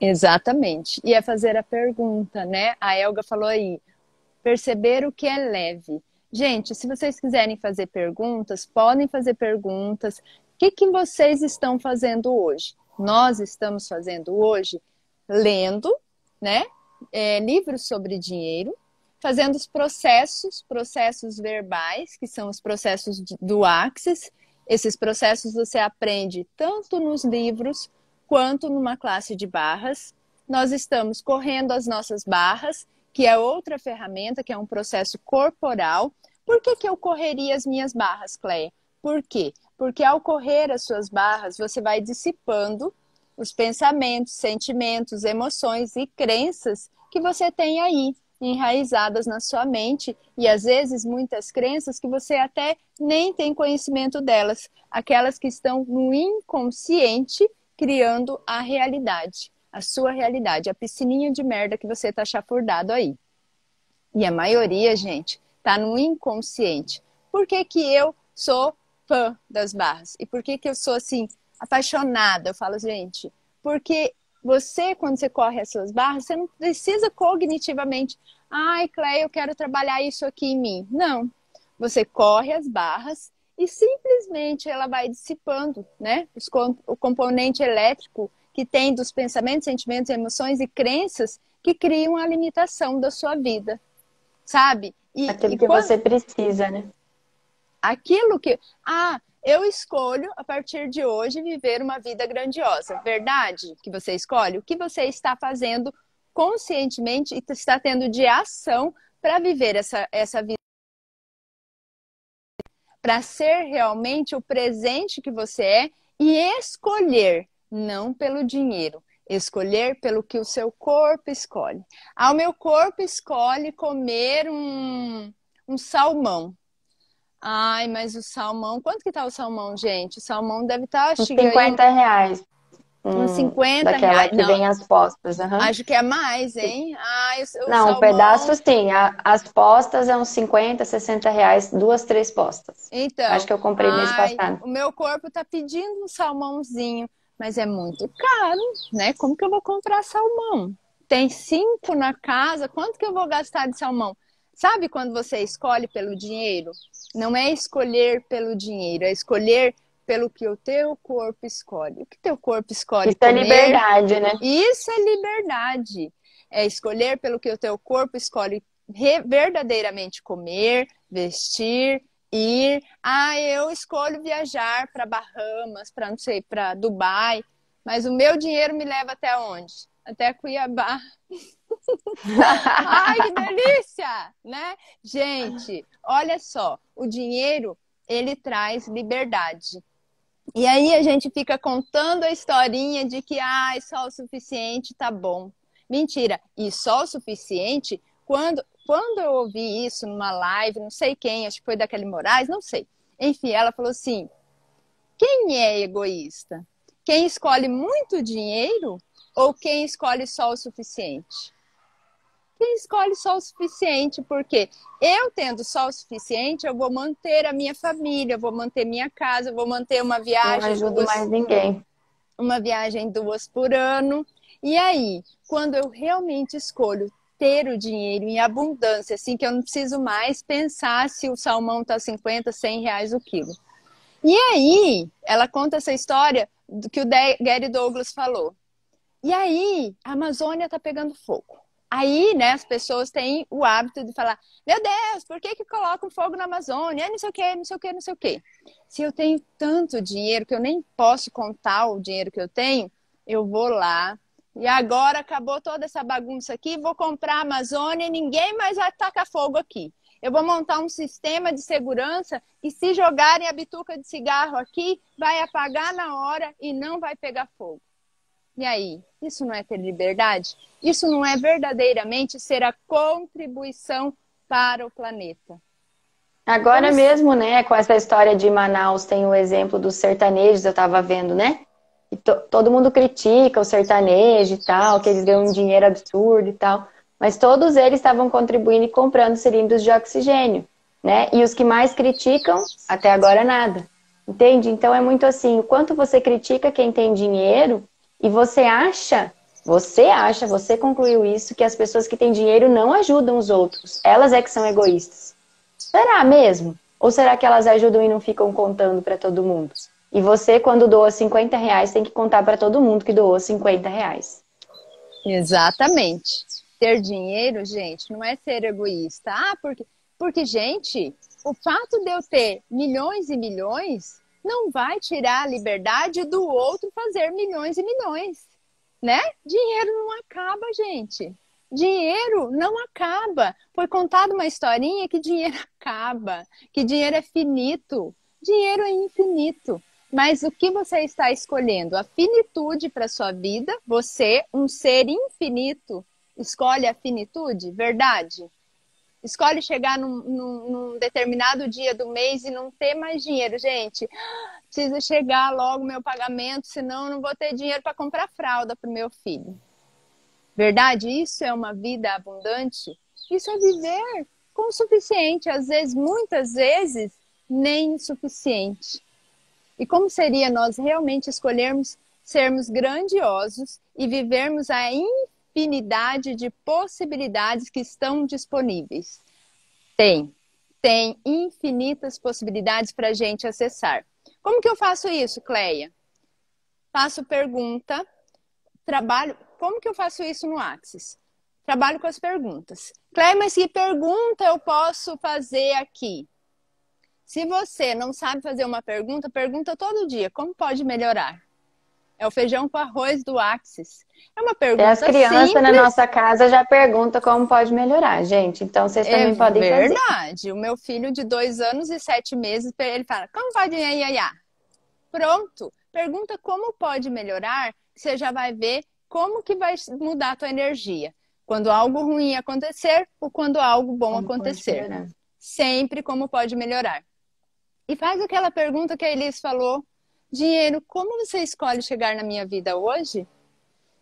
Exatamente. E é fazer a pergunta, né? A Elga falou aí, perceber o que é leve. Gente, se vocês quiserem fazer perguntas, podem fazer perguntas. O que, que vocês estão fazendo hoje? Nós estamos fazendo hoje lendo, né? É, livros sobre dinheiro, fazendo os processos, processos verbais, que são os processos do Axis. Esses processos você aprende tanto nos livros quanto numa classe de barras. Nós estamos correndo as nossas barras, que é outra ferramenta, que é um processo corporal. Por que, que eu correria as minhas barras, Cleia? Por quê? Porque ao correr as suas barras, você vai dissipando os pensamentos, sentimentos, emoções e crenças que você tem aí enraizadas na sua mente e às vezes muitas crenças que você até nem tem conhecimento delas, aquelas que estão no inconsciente criando a realidade, a sua realidade, a piscininha de merda que você tá chafurdado aí. E a maioria, gente, tá no inconsciente. Por que, que eu sou fã das barras? E por que, que eu sou assim, apaixonada? Eu falo, gente, porque você, quando você corre as suas barras, você não precisa cognitivamente, ai, Cleia, eu quero trabalhar isso aqui em mim. Não. Você corre as barras e simplesmente ela vai dissipando, né? O componente elétrico que tem dos pensamentos, sentimentos, emoções e crenças que criam a limitação da sua vida, sabe? E, Aquilo e que quando... você precisa, né? Aquilo que. Ah, eu escolho a partir de hoje viver uma vida grandiosa. Verdade que você escolhe? O que você está fazendo conscientemente e está tendo de ação para viver essa, essa vida para ser realmente o presente que você é e escolher, não pelo dinheiro, Escolher pelo que o seu corpo escolhe. Ah, o meu corpo escolhe comer um, um salmão. Ai, mas o salmão, quanto que tá o salmão, gente? O salmão deve estar... Tá, 50 aí... reais. Uns 50 daquela reais. que não. vem as postas. Uhum. Acho que é mais, hein? Ai, o, o não, salmão... um pedaço sim. as postas é uns 50, 60 reais, duas, três postas. Então. Acho que eu comprei mês passado. O meu corpo tá pedindo um salmãozinho, mas é muito caro, né? Como que eu vou comprar salmão? Tem cinco na casa, quanto que eu vou gastar de salmão? Sabe quando você escolhe pelo dinheiro? Não é escolher pelo dinheiro, é escolher pelo que o teu corpo escolhe. O que teu corpo escolhe? Isso é comer? é liberdade, né? Isso é liberdade. É escolher pelo que o teu corpo escolhe verdadeiramente comer, vestir, ir. Ah, eu escolho viajar para Bahamas, para não sei, para Dubai, mas o meu dinheiro me leva até onde? Até Cuiabá. [LAUGHS] Ai, que delícia, né? Gente, olha só, o dinheiro ele traz liberdade. E aí a gente fica contando a historinha de que ah, só o suficiente tá bom. Mentira. E só o suficiente, quando, quando eu ouvi isso numa live, não sei quem, acho que foi daquele Moraes, não sei. Enfim, ela falou assim: quem é egoísta? Quem escolhe muito dinheiro ou quem escolhe só o suficiente? Quem escolhe só o suficiente, porque eu tendo só o suficiente, eu vou manter a minha família, vou manter minha casa, vou manter uma viagem. Não ajudo duas, mais ninguém. Uma viagem duas por ano. E aí, quando eu realmente escolho ter o dinheiro em abundância, assim, que eu não preciso mais pensar se o salmão tá 50, 100 reais o quilo. E aí, ela conta essa história do que o Gary Douglas falou. E aí, a Amazônia tá pegando fogo. Aí, né, as pessoas têm o hábito de falar: Meu Deus, por que, que colocam fogo na Amazônia? Não sei o que, não sei o que, não sei o que. Se eu tenho tanto dinheiro que eu nem posso contar o dinheiro que eu tenho, eu vou lá. E agora acabou toda essa bagunça aqui, vou comprar a Amazônia e ninguém mais vai tacar fogo aqui. Eu vou montar um sistema de segurança e se jogarem a bituca de cigarro aqui, vai apagar na hora e não vai pegar fogo. E aí, isso não é ter liberdade? Isso não é verdadeiramente ser a contribuição para o planeta? Agora mesmo, né, com essa história de Manaus, tem o exemplo dos sertanejos, eu estava vendo, né? E to, todo mundo critica o sertanejo e tal, que eles ganham um dinheiro absurdo e tal. Mas todos eles estavam contribuindo e comprando cilindros de oxigênio, né? E os que mais criticam, até agora nada. Entende? Então é muito assim, o quanto você critica quem tem dinheiro e você acha, você acha, você concluiu isso, que as pessoas que têm dinheiro não ajudam os outros. Elas é que são egoístas. Será mesmo? Ou será que elas ajudam e não ficam contando para todo mundo? E você, quando doa 50 reais, tem que contar para todo mundo que doou 50 reais. Exatamente. Ter dinheiro, gente, não é ser egoísta. Ah, porque, porque gente, o fato de eu ter milhões e milhões não vai tirar a liberdade do outro fazer milhões e milhões, né? Dinheiro não acaba, gente. Dinheiro não acaba. Foi contada uma historinha que dinheiro [LAUGHS] acaba, que dinheiro é finito. Dinheiro é infinito. Mas o que você está escolhendo? A finitude para sua vida? Você, um ser infinito, escolhe a finitude? Verdade? Escolhe chegar num, num, num, determinado dia do mês e não ter mais dinheiro. Gente, precisa chegar logo meu pagamento, senão eu não vou ter dinheiro para comprar fralda para o meu filho. Verdade? Isso é uma vida abundante? Isso é viver com o suficiente. Às vezes, muitas vezes, nem suficiente. E como seria nós realmente escolhermos sermos grandiosos e vivermos a infinidade de possibilidades que estão disponíveis. Tem, tem infinitas possibilidades para a gente acessar. Como que eu faço isso, Cleia? Faço pergunta, trabalho. Como que eu faço isso no Axis? Trabalho com as perguntas. Cleia, mas que pergunta eu posso fazer aqui? Se você não sabe fazer uma pergunta, pergunta todo dia. Como pode melhorar? É o feijão com arroz do Axis. É uma pergunta E as crianças simples. na nossa casa já perguntam como pode melhorar, gente. Então vocês também é podem verdade. fazer. verdade. O meu filho de dois anos e sete meses, ele fala, como pode ia, ia, ia? Pronto. Pergunta como pode melhorar, você já vai ver como que vai mudar a tua energia? Quando algo ruim acontecer ou quando algo bom como acontecer? Sempre como pode melhorar. E faz aquela pergunta que a Elis falou: dinheiro, como você escolhe chegar na minha vida hoje?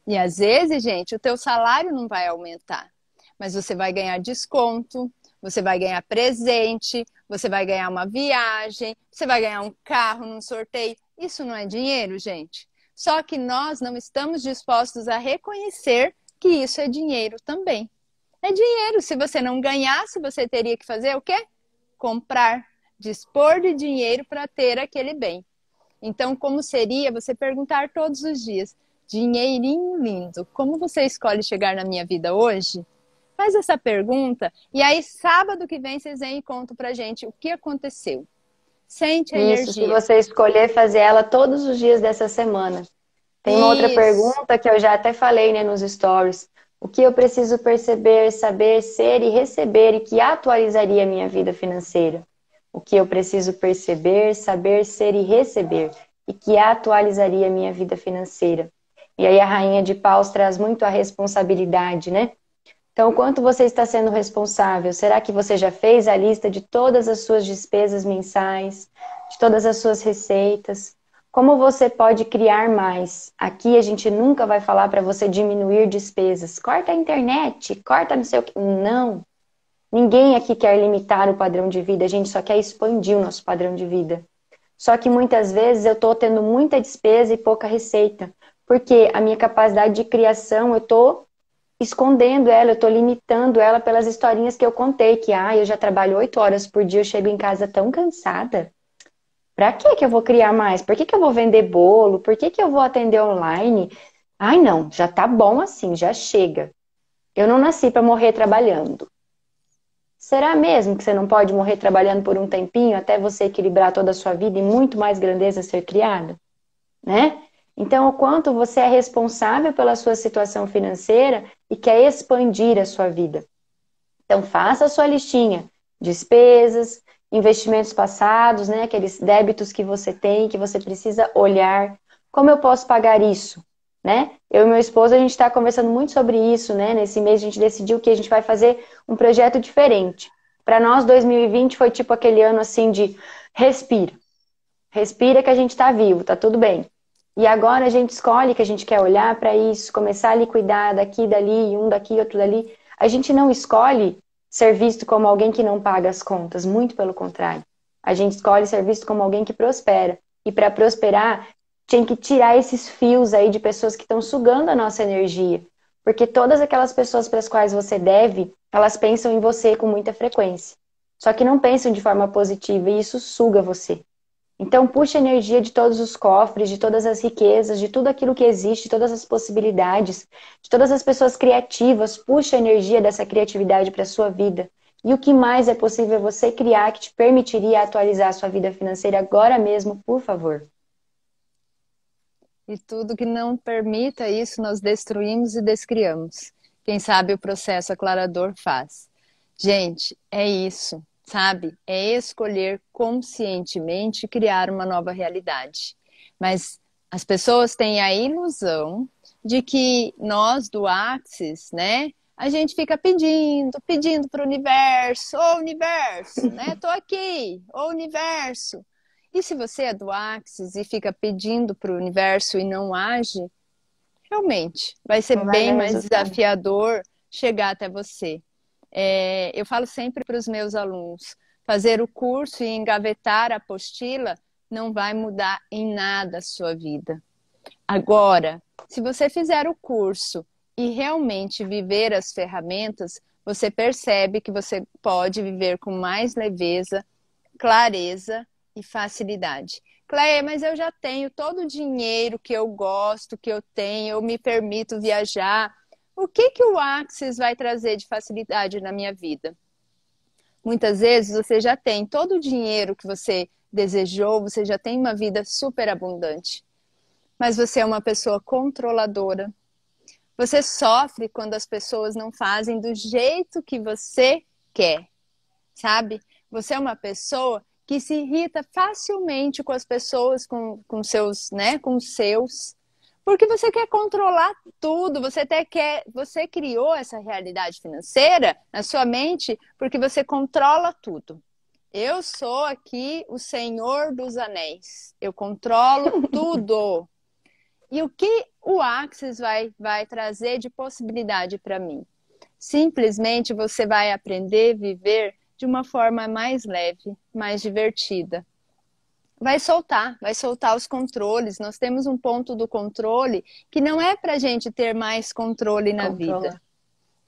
E às vezes, gente, o teu salário não vai aumentar, mas você vai ganhar desconto, você vai ganhar presente, você vai ganhar uma viagem, você vai ganhar um carro num sorteio. Isso não é dinheiro, gente. Só que nós não estamos dispostos a reconhecer que isso é dinheiro também. É dinheiro. Se você não ganhasse, você teria que fazer o quê? Comprar, dispor de dinheiro para ter aquele bem. Então, como seria você perguntar todos os dias: dinheirinho lindo, como você escolhe chegar na minha vida hoje? Faz essa pergunta e aí sábado que vem vocês vêm e contam pra gente o que aconteceu. Sente a Isso, energia. se você escolher fazer ela todos os dias dessa semana. Tem uma Isso. outra pergunta que eu já até falei né, nos stories. O que eu preciso perceber, saber, ser e receber e que atualizaria a minha vida financeira? O que eu preciso perceber, saber, ser e receber e que atualizaria minha vida financeira? E aí a rainha de paus traz muito a responsabilidade, né? Então, quanto você está sendo responsável? Será que você já fez a lista de todas as suas despesas mensais, de todas as suas receitas? Como você pode criar mais? Aqui a gente nunca vai falar para você diminuir despesas. Corta a internet, corta não sei o que. Não. Ninguém aqui quer limitar o padrão de vida, a gente só quer expandir o nosso padrão de vida. Só que muitas vezes eu estou tendo muita despesa e pouca receita, porque a minha capacidade de criação eu estou escondendo ela, eu estou limitando ela pelas historinhas que eu contei, que ah, eu já trabalho oito horas por dia, eu chego em casa tão cansada. Pra que que eu vou criar mais? Por que que eu vou vender bolo? Por que que eu vou atender online? Ai, não, já tá bom assim, já chega. Eu não nasci para morrer trabalhando. Será mesmo que você não pode morrer trabalhando por um tempinho até você equilibrar toda a sua vida e muito mais grandeza ser criada? Né? Então, o quanto você é responsável pela sua situação financeira e quer expandir a sua vida. Então, faça a sua listinha. Despesas, investimentos passados, né? Aqueles débitos que você tem, que você precisa olhar. Como eu posso pagar isso? Né? Eu e meu esposo, a gente está conversando muito sobre isso, né? Nesse mês a gente decidiu que a gente vai fazer um projeto diferente. Para nós, 2020 foi tipo aquele ano assim de respira. Respira que a gente está vivo, tá tudo bem. E agora a gente escolhe que a gente quer olhar para isso, começar a lhe cuidar daqui, dali, um daqui, outro dali. A gente não escolhe ser visto como alguém que não paga as contas, muito pelo contrário. A gente escolhe ser visto como alguém que prospera. E para prosperar, tem que tirar esses fios aí de pessoas que estão sugando a nossa energia. Porque todas aquelas pessoas para as quais você deve, elas pensam em você com muita frequência. Só que não pensam de forma positiva e isso suga você. Então, puxa energia de todos os cofres, de todas as riquezas, de tudo aquilo que existe, de todas as possibilidades, de todas as pessoas criativas. Puxa a energia dessa criatividade para a sua vida. E o que mais é possível você criar que te permitiria atualizar a sua vida financeira agora mesmo, por favor? E tudo que não permita isso, nós destruímos e descriamos. Quem sabe o processo aclarador faz. Gente, é isso sabe? É escolher conscientemente criar uma nova realidade. Mas as pessoas têm a ilusão de que nós do Axis, né? A gente fica pedindo, pedindo para o universo, ô universo, né? Tô aqui, ô universo. E se você é do Axis e fica pedindo para o universo e não age, realmente vai ser vai bem mais desafiador chegar até você. É, eu falo sempre para os meus alunos: fazer o curso e engavetar a apostila não vai mudar em nada a sua vida. Agora, se você fizer o curso e realmente viver as ferramentas, você percebe que você pode viver com mais leveza, clareza e facilidade. Cleia, mas eu já tenho todo o dinheiro que eu gosto, que eu tenho, eu me permito viajar, o que, que o Axis vai trazer de facilidade na minha vida? Muitas vezes você já tem todo o dinheiro que você desejou, você já tem uma vida super abundante. Mas você é uma pessoa controladora. Você sofre quando as pessoas não fazem do jeito que você quer, sabe? Você é uma pessoa que se irrita facilmente com as pessoas, com, com seus, né, com os seus. Porque você quer controlar tudo, você até quer, você criou essa realidade financeira na sua mente porque você controla tudo. Eu sou aqui o Senhor dos Anéis. Eu controlo [LAUGHS] tudo. E o que o Axis vai, vai trazer de possibilidade para mim? Simplesmente você vai aprender a viver de uma forma mais leve, mais divertida. Vai soltar, vai soltar os controles. Nós temos um ponto do controle que não é para a gente ter mais controle na Controla. vida,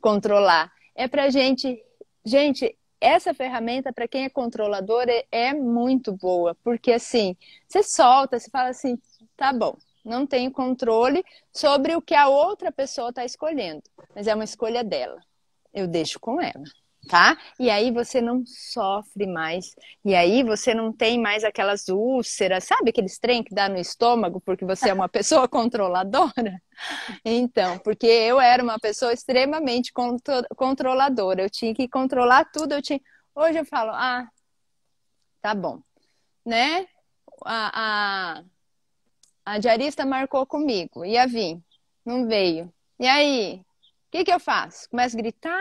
controlar. É para a gente, gente, essa ferramenta para quem é controlador é, é muito boa, porque assim, você solta, você fala assim, tá bom, não tenho controle sobre o que a outra pessoa está escolhendo, mas é uma escolha dela. Eu deixo com ela, tá? E aí você não sofre mais. E aí você não tem mais aquelas úlceras, sabe aqueles trem que dá no estômago porque você é uma pessoa [LAUGHS] controladora? Então, porque eu era uma pessoa extremamente controladora. Eu tinha que controlar tudo. Eu tinha... Hoje eu falo, ah, tá bom, né? A, a a diarista marcou comigo, ia vir, não veio. E aí, o que, que eu faço? Começo a gritar?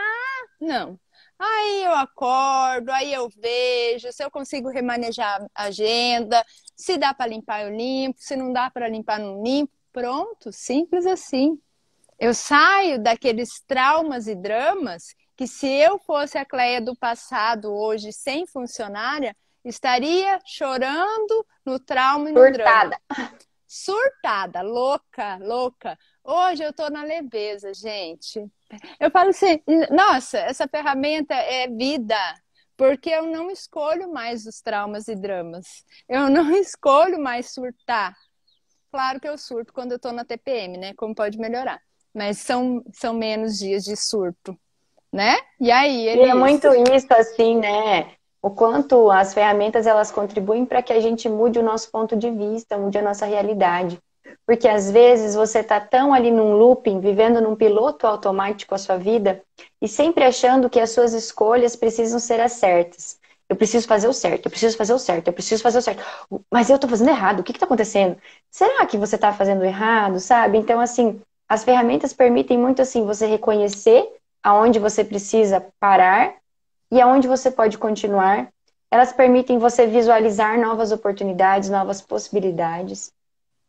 Não. Aí eu acordo, aí eu vejo se eu consigo remanejar a agenda, se dá para limpar, eu limpo, se não dá para limpar, não limpo. Pronto, simples assim. Eu saio daqueles traumas e dramas que se eu fosse a Cleia do passado hoje sem funcionária, estaria chorando no trauma e no Surtada. drama surtada, louca, louca. Hoje eu tô na leveza, gente. Eu falo assim, nossa, essa ferramenta é vida, porque eu não escolho mais os traumas e dramas. Eu não [LAUGHS] escolho mais surtar. Claro que eu surto quando eu tô na TPM, né? Como pode melhorar. Mas são, são menos dias de surto, né? E aí, E é muito isso, assim, né? o quanto as ferramentas elas contribuem para que a gente mude o nosso ponto de vista, mude a nossa realidade. Porque às vezes você está tão ali num looping, vivendo num piloto automático a sua vida, e sempre achando que as suas escolhas precisam ser as certas. Eu preciso fazer o certo, eu preciso fazer o certo, eu preciso fazer o certo. Mas eu estou fazendo errado, o que está acontecendo? Será que você está fazendo errado, sabe? Então, assim, as ferramentas permitem muito assim você reconhecer aonde você precisa parar e aonde você pode continuar. Elas permitem você visualizar novas oportunidades, novas possibilidades.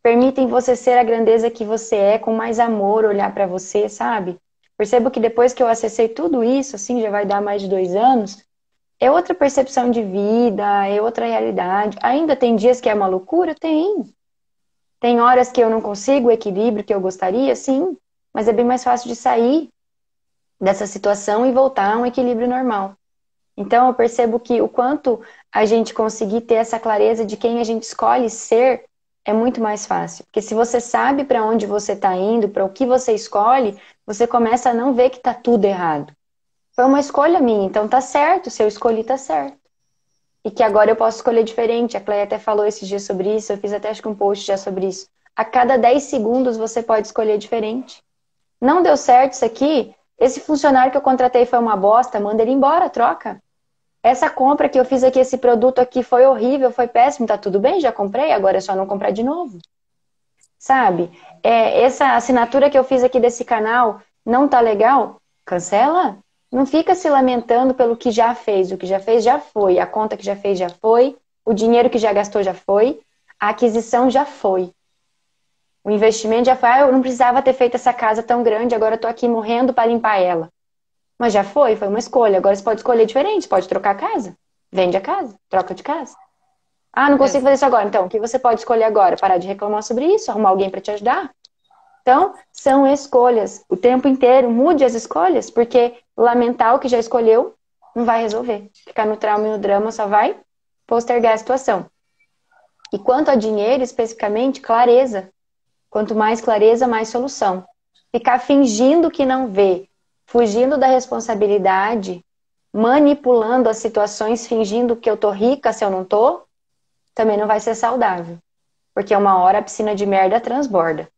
Permitem você ser a grandeza que você é, com mais amor, olhar para você, sabe? Percebo que depois que eu acessei tudo isso, assim, já vai dar mais de dois anos, é outra percepção de vida, é outra realidade. Ainda tem dias que é uma loucura? Tem. Tem horas que eu não consigo o equilíbrio que eu gostaria? Sim. Mas é bem mais fácil de sair dessa situação e voltar a um equilíbrio normal. Então eu percebo que o quanto a gente conseguir ter essa clareza de quem a gente escolhe ser é muito mais fácil. Porque se você sabe para onde você está indo, para o que você escolhe, você começa a não ver que está tudo errado. Foi uma escolha minha, então tá certo, se eu escolhi, tá certo. E que agora eu posso escolher diferente. A Cleia até falou esses dias sobre isso, eu fiz até acho que um post já sobre isso. A cada 10 segundos você pode escolher diferente. Não deu certo isso aqui? Esse funcionário que eu contratei foi uma bosta, manda ele embora, troca essa compra que eu fiz aqui, esse produto aqui foi horrível, foi péssimo, tá tudo bem, já comprei, agora é só não comprar de novo. Sabe? É, essa assinatura que eu fiz aqui desse canal não tá legal? Cancela. Não fica se lamentando pelo que já fez. O que já fez já foi. A conta que já fez já foi. O dinheiro que já gastou já foi. A aquisição já foi. O investimento já foi. Ah, eu não precisava ter feito essa casa tão grande, agora eu tô aqui morrendo para limpar ela. Mas já foi, foi uma escolha. Agora você pode escolher diferente, pode trocar a casa. Vende a casa, troca de casa. Ah, não consigo fazer isso agora. Então, o que você pode escolher agora? Parar de reclamar sobre isso, arrumar alguém para te ajudar. Então, são escolhas. O tempo inteiro, mude as escolhas, porque lamentar o que já escolheu não vai resolver. Ficar no trauma e no drama só vai postergar a situação. E quanto a dinheiro, especificamente, clareza. Quanto mais clareza, mais solução. Ficar fingindo que não vê, fugindo da responsabilidade, manipulando as situações, fingindo que eu tô rica se eu não tô, também não vai ser saudável. Porque uma hora a piscina de merda transborda.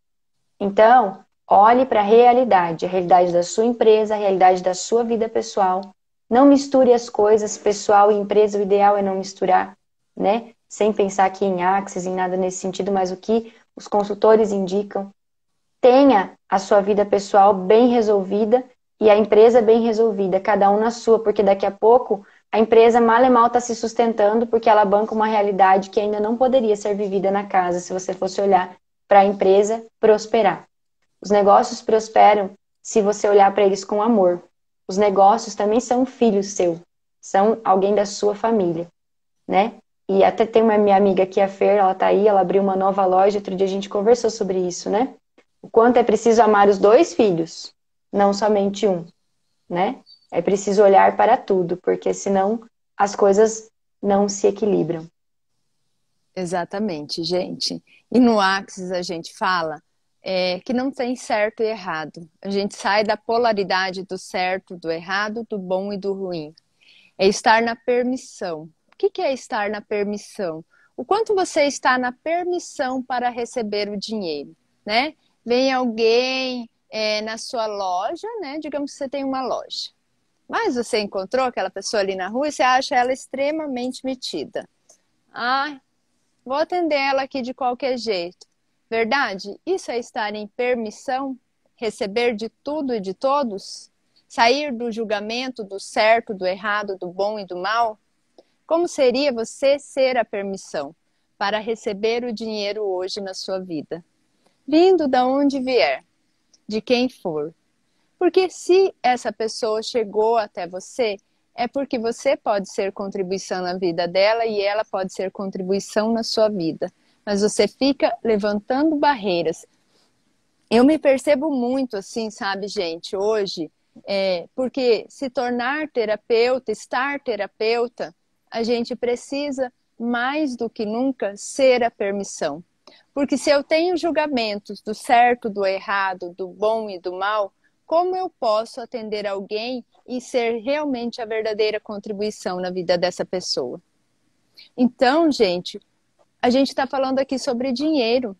Então, olhe para a realidade, a realidade da sua empresa, a realidade da sua vida pessoal. Não misture as coisas, pessoal e empresa, o ideal é não misturar, né? Sem pensar aqui em axis, em nada nesse sentido, mas o que os consultores indicam tenha a sua vida pessoal bem resolvida e a empresa bem resolvida, cada um na sua, porque daqui a pouco a empresa mal e mal está se sustentando porque ela banca uma realidade que ainda não poderia ser vivida na casa se você fosse olhar para a empresa prosperar. Os negócios prosperam se você olhar para eles com amor. Os negócios também são filhos seu, são alguém da sua família, né? E até tem uma minha amiga aqui, a Fer, ela tá aí, ela abriu uma nova loja, outro dia a gente conversou sobre isso, né? O quanto é preciso amar os dois filhos, não somente um, né? É preciso olhar para tudo, porque senão as coisas não se equilibram. Exatamente, gente. E no Axis a gente fala é, que não tem certo e errado. A gente sai da polaridade do certo, do errado, do bom e do ruim. É estar na permissão. O que, é estar na permissão? O quanto você está na permissão para receber o dinheiro, né? Vem alguém é, na sua loja, né? Digamos que você tem uma loja. Mas você encontrou aquela pessoa ali na rua e você acha ela extremamente metida. Ah, vou atender ela aqui de qualquer jeito. Verdade? Isso é estar em permissão? Receber de tudo e de todos? Sair do julgamento do certo, do errado, do bom e do mal? Como seria você ser a permissão para receber o dinheiro hoje na sua vida? Vindo da onde vier, de quem for. Porque se essa pessoa chegou até você, é porque você pode ser contribuição na vida dela e ela pode ser contribuição na sua vida mas você fica levantando barreiras. Eu me percebo muito assim, sabe, gente, hoje, é, porque se tornar terapeuta, estar terapeuta, a gente precisa mais do que nunca ser a permissão. Porque se eu tenho julgamentos do certo, do errado, do bom e do mal, como eu posso atender alguém e ser realmente a verdadeira contribuição na vida dessa pessoa? Então, gente, a gente está falando aqui sobre dinheiro.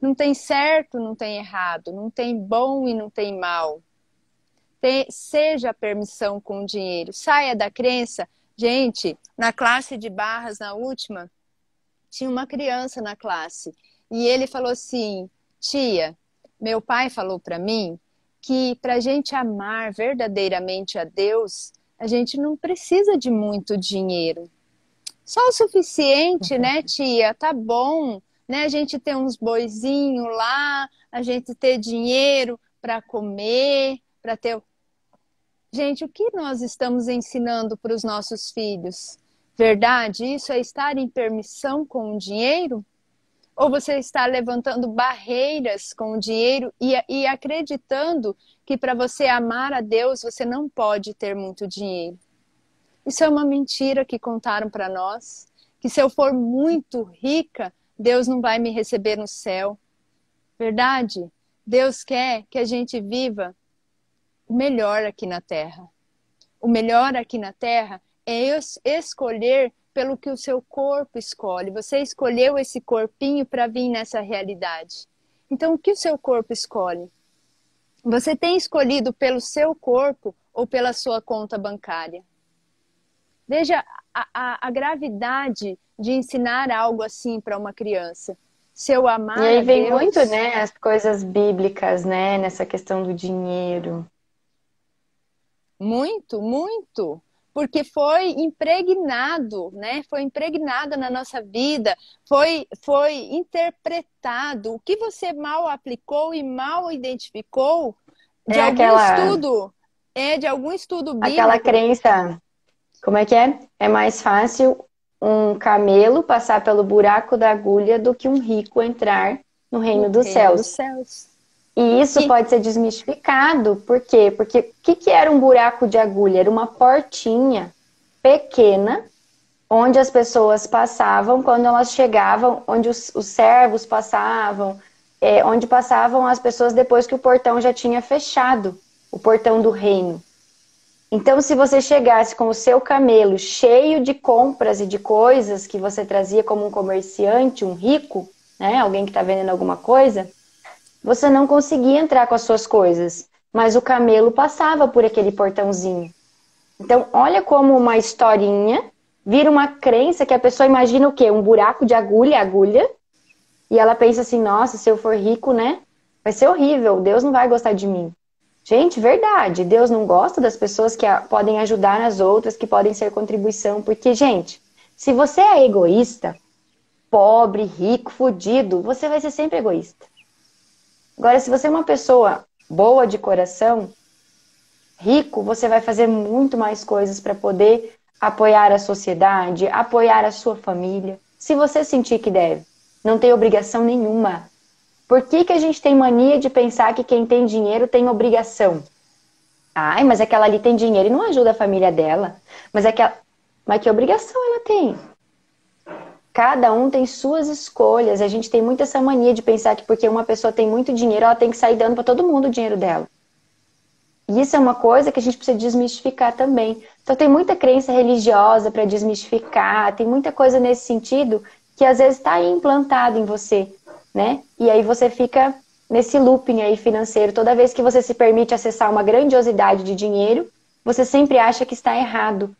Não tem certo, não tem errado, não tem bom e não tem mal. Tem, seja a permissão com o dinheiro. Saia da crença. Gente, na classe de barras, na última, tinha uma criança na classe. E ele falou assim: Tia, meu pai falou para mim que para a gente amar verdadeiramente a Deus, a gente não precisa de muito dinheiro. Só o suficiente, né, tia? Tá bom, né? A gente ter uns boizinhos lá, a gente ter dinheiro para comer, para ter. Gente, o que nós estamos ensinando para os nossos filhos? Verdade? Isso é estar em permissão com o dinheiro? Ou você está levantando barreiras com o dinheiro e, e acreditando que para você amar a Deus você não pode ter muito dinheiro? Isso é uma mentira que contaram para nós. Que se eu for muito rica, Deus não vai me receber no céu. Verdade? Deus quer que a gente viva o melhor aqui na terra. O melhor aqui na terra é escolher pelo que o seu corpo escolhe. Você escolheu esse corpinho para vir nessa realidade. Então, o que o seu corpo escolhe? Você tem escolhido pelo seu corpo ou pela sua conta bancária? Veja a, a, a gravidade de ensinar algo assim para uma criança. Se eu amar. E aí vem Deus... muito, né, as coisas bíblicas, né, nessa questão do dinheiro. Muito, muito. Porque foi impregnado, né? Foi impregnado na nossa vida, foi, foi interpretado. O que você mal aplicou e mal identificou de é algum aquela... estudo, é de algum estudo bíblico. Aquela crença como é que é? É mais fácil um camelo passar pelo buraco da agulha do que um rico entrar no reino, dos, reino céus. dos céus. E isso e... pode ser desmistificado. Por quê? Porque o que, que era um buraco de agulha? Era uma portinha pequena onde as pessoas passavam quando elas chegavam, onde os, os servos passavam, é, onde passavam as pessoas depois que o portão já tinha fechado, o portão do reino. Então, se você chegasse com o seu camelo cheio de compras e de coisas que você trazia como um comerciante, um rico, né, alguém que está vendendo alguma coisa, você não conseguia entrar com as suas coisas, mas o camelo passava por aquele portãozinho. Então, olha como uma historinha vira uma crença que a pessoa imagina o quê? Um buraco de agulha, agulha, e ela pensa assim: nossa, se eu for rico, né? Vai ser horrível, Deus não vai gostar de mim. Gente, verdade, Deus não gosta das pessoas que podem ajudar as outras, que podem ser contribuição, porque, gente, se você é egoísta, pobre, rico, fudido, você vai ser sempre egoísta. Agora, se você é uma pessoa boa de coração, rico, você vai fazer muito mais coisas para poder apoiar a sociedade, apoiar a sua família, se você sentir que deve. Não tem obrigação nenhuma. Por que, que a gente tem mania de pensar que quem tem dinheiro tem obrigação? Ai, mas aquela ali tem dinheiro e não ajuda a família dela. Mas aquela. Mas que obrigação ela tem? Cada um tem suas escolhas. A gente tem muito essa mania de pensar que porque uma pessoa tem muito dinheiro, ela tem que sair dando para todo mundo o dinheiro dela. E isso é uma coisa que a gente precisa desmistificar também. Então tem muita crença religiosa para desmistificar, tem muita coisa nesse sentido que às vezes está implantado em você, né? E aí você fica nesse looping aí financeiro. Toda vez que você se permite acessar uma grandiosidade de dinheiro, você sempre acha que está errado.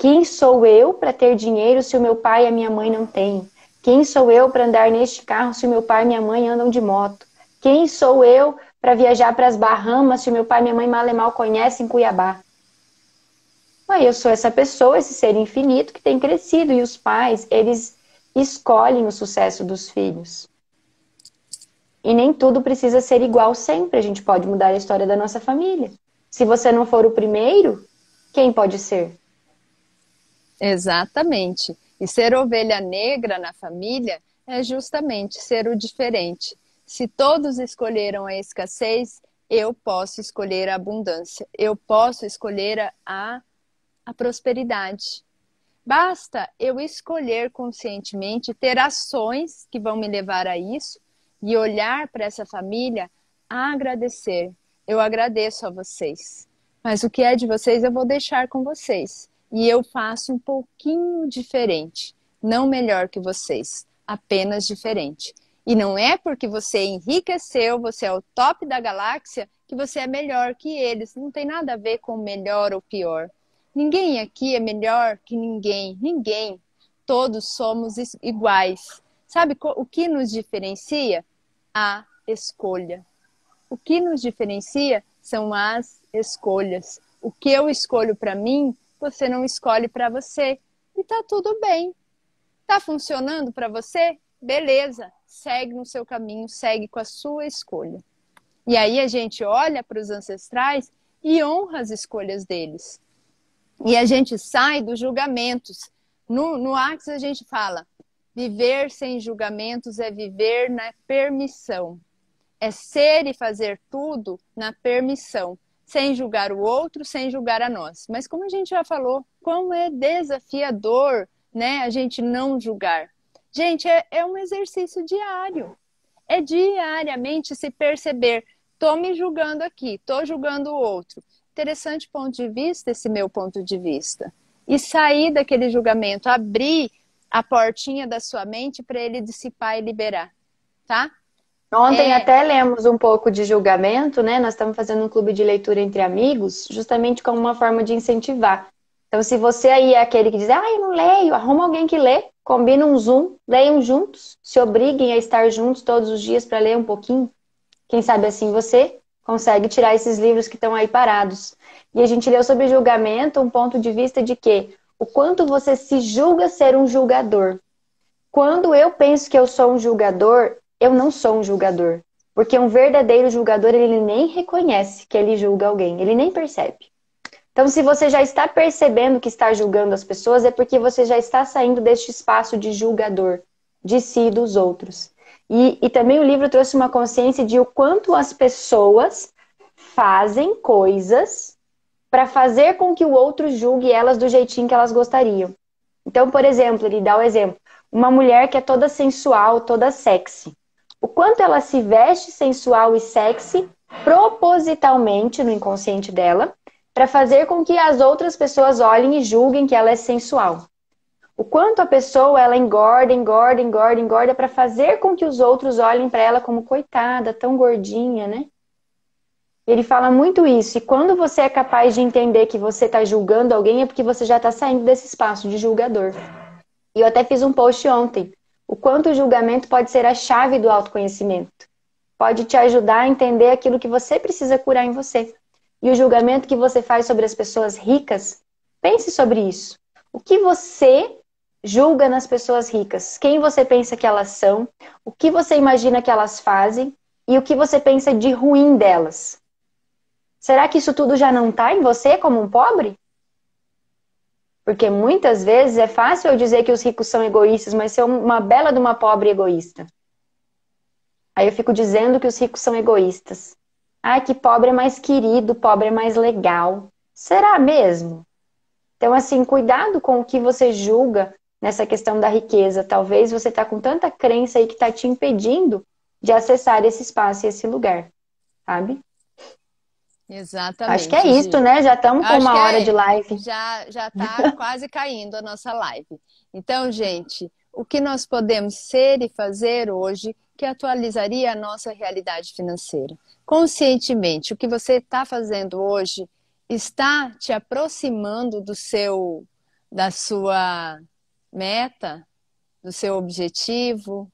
Quem sou eu para ter dinheiro se o meu pai e a minha mãe não têm? Quem sou eu para andar neste carro se o meu pai e minha mãe andam de moto? Quem sou eu para viajar para as Bahamas se o meu pai e minha mãe mal e mal conhecem Cuiabá? Aí eu sou essa pessoa, esse ser infinito que tem crescido e os pais, eles escolhem o sucesso dos filhos. E nem tudo precisa ser igual sempre, a gente pode mudar a história da nossa família. Se você não for o primeiro, quem pode ser? Exatamente. E ser ovelha negra na família é justamente ser o diferente. Se todos escolheram a escassez, eu posso escolher a abundância. Eu posso escolher a, a prosperidade. Basta eu escolher conscientemente ter ações que vão me levar a isso e olhar para essa família a agradecer. Eu agradeço a vocês. Mas o que é de vocês eu vou deixar com vocês e eu faço um pouquinho diferente. Não melhor que vocês, apenas diferente. E não é porque você enriqueceu, você é o top da galáxia, que você é melhor que eles. Não tem nada a ver com melhor ou pior. Ninguém aqui é melhor que ninguém. Ninguém. Todos somos iguais. Sabe o que nos diferencia? A escolha. O que nos diferencia são as escolhas. O que eu escolho para mim você não escolhe para você. E tá tudo bem. Tá funcionando para você? Beleza, segue no seu caminho, segue com a sua escolha. E aí a gente olha para os ancestrais e honra as escolhas deles. E a gente sai dos julgamentos. No, no Axis a gente fala: viver sem julgamentos é viver na permissão. É ser e fazer tudo na permissão sem julgar o outro, sem julgar a nós. Mas como a gente já falou, como é desafiador, né, a gente não julgar. Gente, é, é um exercício diário. É diariamente se perceber, tô me julgando aqui, tô julgando o outro. Interessante ponto de vista esse meu ponto de vista. E sair daquele julgamento, abrir a portinha da sua mente para ele dissipar e liberar, tá? Ontem é... até lemos um pouco de julgamento, né? Nós estamos fazendo um clube de leitura entre amigos, justamente como uma forma de incentivar. Então, se você aí é aquele que diz, ah, eu não leio, arruma alguém que lê, combina um Zoom, leiam juntos, se obriguem a estar juntos todos os dias para ler um pouquinho. Quem sabe assim você consegue tirar esses livros que estão aí parados. E a gente leu sobre julgamento um ponto de vista de que o quanto você se julga ser um julgador. Quando eu penso que eu sou um julgador, eu não sou um julgador. Porque um verdadeiro julgador, ele nem reconhece que ele julga alguém, ele nem percebe. Então, se você já está percebendo que está julgando as pessoas, é porque você já está saindo deste espaço de julgador, de si e dos outros. E, e também o livro trouxe uma consciência de o quanto as pessoas fazem coisas para fazer com que o outro julgue elas do jeitinho que elas gostariam. Então, por exemplo, ele dá o exemplo: uma mulher que é toda sensual, toda sexy o quanto ela se veste sensual e sexy propositalmente no inconsciente dela, para fazer com que as outras pessoas olhem e julguem que ela é sensual. O quanto a pessoa ela engorda, engorda, engorda, engorda para fazer com que os outros olhem para ela como coitada, tão gordinha, né? Ele fala muito isso. E quando você é capaz de entender que você está julgando alguém, é porque você já está saindo desse espaço de julgador. E eu até fiz um post ontem o quanto o julgamento pode ser a chave do autoconhecimento. pode te ajudar a entender aquilo que você precisa curar em você. E o julgamento que você faz sobre as pessoas ricas, pense sobre isso. O que você julga nas pessoas ricas? Quem você pensa que elas são? O que você imagina que elas fazem? E o que você pensa de ruim delas? Será que isso tudo já não está em você como um pobre? Porque muitas vezes é fácil eu dizer que os ricos são egoístas, mas ser uma bela de uma pobre egoísta. Aí eu fico dizendo que os ricos são egoístas. Ah, que pobre é mais querido, pobre é mais legal. Será mesmo? Então, assim, cuidado com o que você julga nessa questão da riqueza. Talvez você está com tanta crença aí que está te impedindo de acessar esse espaço e esse lugar, sabe? Exatamente. Acho que é isso, né? Já estamos com uma hora é, de live. Já já está [LAUGHS] quase caindo a nossa live. Então, gente, o que nós podemos ser e fazer hoje que atualizaria a nossa realidade financeira? Conscientemente, o que você está fazendo hoje está te aproximando do seu da sua meta, do seu objetivo,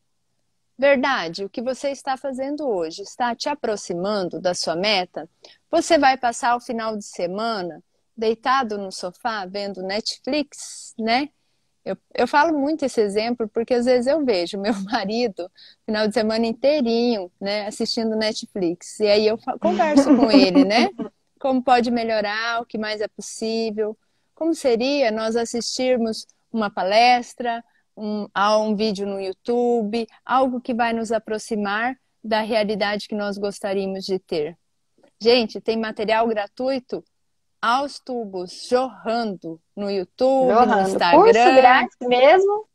Verdade, o que você está fazendo hoje está te aproximando da sua meta? Você vai passar o final de semana deitado no sofá vendo Netflix, né? Eu, eu falo muito esse exemplo porque às vezes eu vejo meu [LAUGHS] marido final de semana inteirinho, né, assistindo Netflix. E aí eu converso com ele, né? [LAUGHS] Como pode melhorar, o que mais é possível. Como seria nós assistirmos uma palestra, um, a um vídeo no YouTube, algo que vai nos aproximar da realidade que nós gostaríamos de ter. Gente, tem material gratuito aos tubos, jorrando no YouTube, jorrando. no Instagram. Curso grátis mesmo?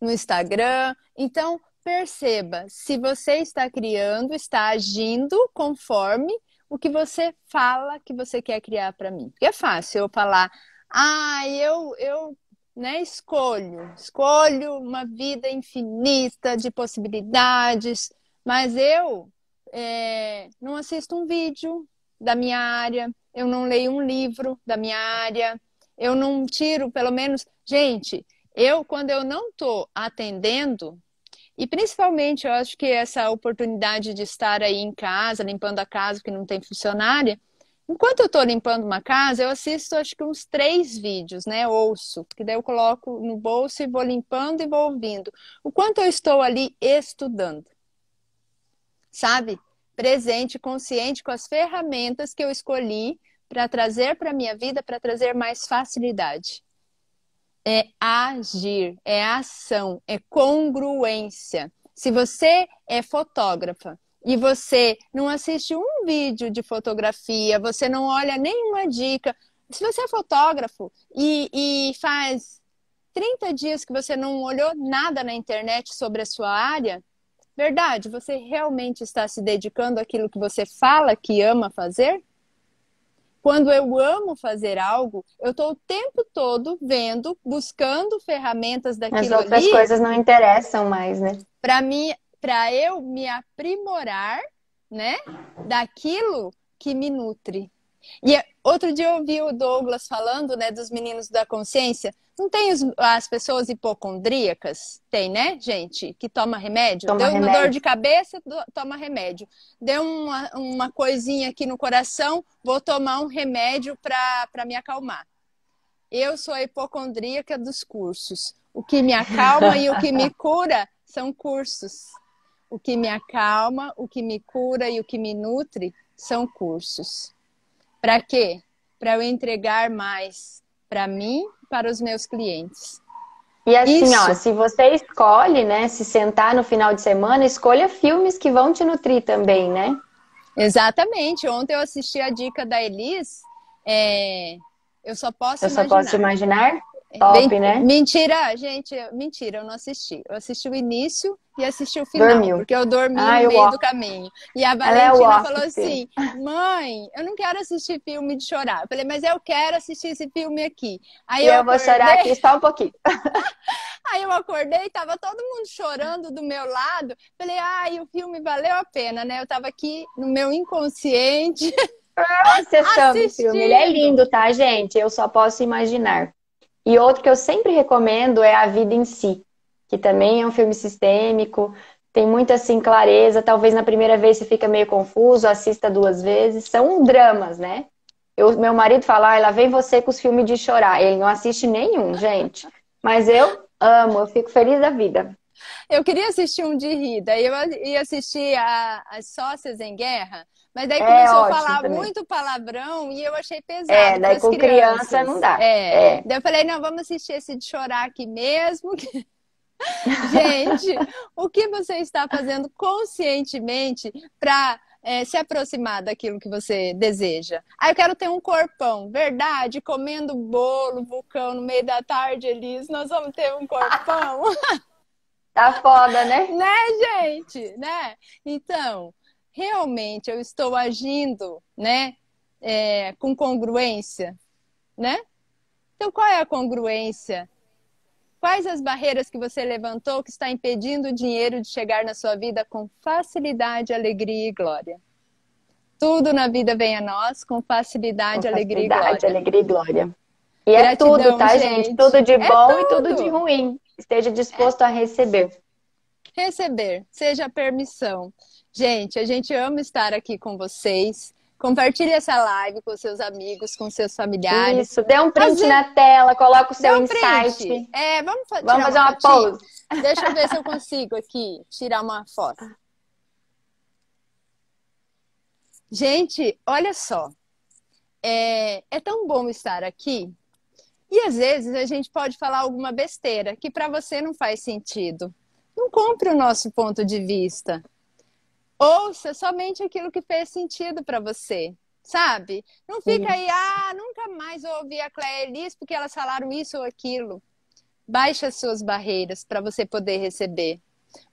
No Instagram. Então, perceba, se você está criando, está agindo conforme o que você fala que você quer criar para mim. Porque é fácil eu falar, ah, eu, eu né? Escolho, escolho uma vida infinita de possibilidades, mas eu é, não assisto um vídeo da minha área, eu não leio um livro da minha área, eu não tiro, pelo menos, gente, eu quando eu não estou atendendo e principalmente eu acho que essa oportunidade de estar aí em casa, limpando a casa que não tem funcionária, Enquanto eu estou limpando uma casa, eu assisto acho que uns três vídeos, né? Ouço, que daí eu coloco no bolso e vou limpando e vou ouvindo. O quanto eu estou ali estudando. Sabe? Presente, consciente com as ferramentas que eu escolhi para trazer para a minha vida, para trazer mais facilidade. É agir, é ação, é congruência. Se você é fotógrafa, e você não assiste um vídeo de fotografia, você não olha nenhuma dica. Se você é fotógrafo e, e faz 30 dias que você não olhou nada na internet sobre a sua área, verdade, você realmente está se dedicando àquilo que você fala que ama fazer? Quando eu amo fazer algo, eu estou o tempo todo vendo, buscando ferramentas daquilo As outras ali, coisas não interessam mais, né? Para mim para eu me aprimorar, né, daquilo que me nutre. E outro dia eu ouvi o Douglas falando, né, dos meninos da consciência. Não tem os, as pessoas hipocondríacas? Tem, né, gente? Que toma remédio? Toma Deu remédio. uma dor de cabeça, do, toma remédio. Deu uma, uma coisinha aqui no coração, vou tomar um remédio para me acalmar. Eu sou a hipocondríaca dos cursos. O que me acalma e o que me [LAUGHS] cura são cursos. O que me acalma, o que me cura e o que me nutre são cursos. Para quê? Para eu entregar mais para mim, para os meus clientes. E assim, Isso. ó, se você escolhe, né, se sentar no final de semana, escolha filmes que vão te nutrir também, né? Exatamente. Ontem eu assisti a dica da Elis. É... Eu só posso eu imaginar. Eu só posso imaginar? Top, Bem, né? Mentira, gente, mentira, eu não assisti. Eu assisti o início e assisti o final, Dormiu. porque eu dormi ah, no meio do caminho. E a é Valentina é falou assim: mãe, eu não quero assistir filme de chorar. Eu falei, mas eu quero assistir esse filme aqui. Aí e eu, eu vou chorar aqui só um pouquinho. [LAUGHS] Aí eu acordei, tava todo mundo chorando do meu lado. Falei, ai, o filme valeu a pena, né? Eu tava aqui no meu inconsciente. Acessando o filme. Ele é [LAUGHS] lindo, tá, gente? Eu só posso imaginar. E outro que eu sempre recomendo é A Vida em Si, que também é um filme sistêmico, tem muita assim clareza. Talvez na primeira vez você fica meio confuso, assista duas vezes. São dramas, né? Eu, meu marido fala, ah, vem você com os filmes de chorar. Ele não assiste nenhum, gente. Mas eu amo, eu fico feliz da vida. Eu queria assistir um de rir, daí eu ia assistir a, as Sócias em Guerra, mas daí é começou a falar também. muito palavrão e eu achei pesado. É, daí com crianças. criança não dá. É. é. Daí eu falei, não, vamos assistir esse de chorar aqui mesmo. [LAUGHS] Gente, o que você está fazendo conscientemente para é, se aproximar daquilo que você deseja? Ah, eu quero ter um corpão, verdade? Comendo bolo, vulcão no meio da tarde, Elis, nós vamos ter um corpão. [LAUGHS] Tá foda, né? [LAUGHS] Né, gente? Né? Então, realmente eu estou agindo, né, é, com congruência, né? Então, qual é a congruência? Quais as barreiras que você levantou que está impedindo o dinheiro de chegar na sua vida com facilidade, alegria e glória? Tudo na vida vem a nós com facilidade, com alegria facilidade, e glória. alegria e glória. E Gratidão, é tudo, tá, gente? gente? Tudo de é bom tudo. e tudo de ruim. Esteja disposto é. a receber. Receber, seja a permissão. Gente, a gente ama estar aqui com vocês. Compartilhe essa live com seus amigos, com seus familiares. Isso, dê um print na tela, coloca o seu um insight. Print. É, vamos, fa vamos fazer uma, uma pose. Deixa eu ver se eu consigo aqui tirar uma foto. Gente, olha só. É, é tão bom estar aqui. E às vezes a gente pode falar alguma besteira que para você não faz sentido. Não compre o nosso ponto de vista. Ouça somente aquilo que fez sentido para você, sabe? Não fica aí, ah, nunca mais ouvi a Cléia Elis porque elas falaram isso ou aquilo. Baixe as suas barreiras para você poder receber.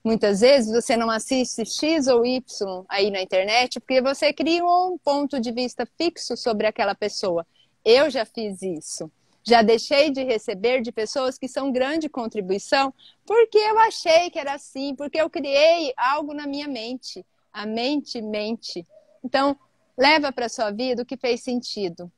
Muitas vezes você não assiste X ou Y aí na internet porque você criou um ponto de vista fixo sobre aquela pessoa. Eu já fiz isso. Já deixei de receber de pessoas que são grande contribuição porque eu achei que era assim, porque eu criei algo na minha mente. A mente mente. Então, leva para sua vida o que fez sentido.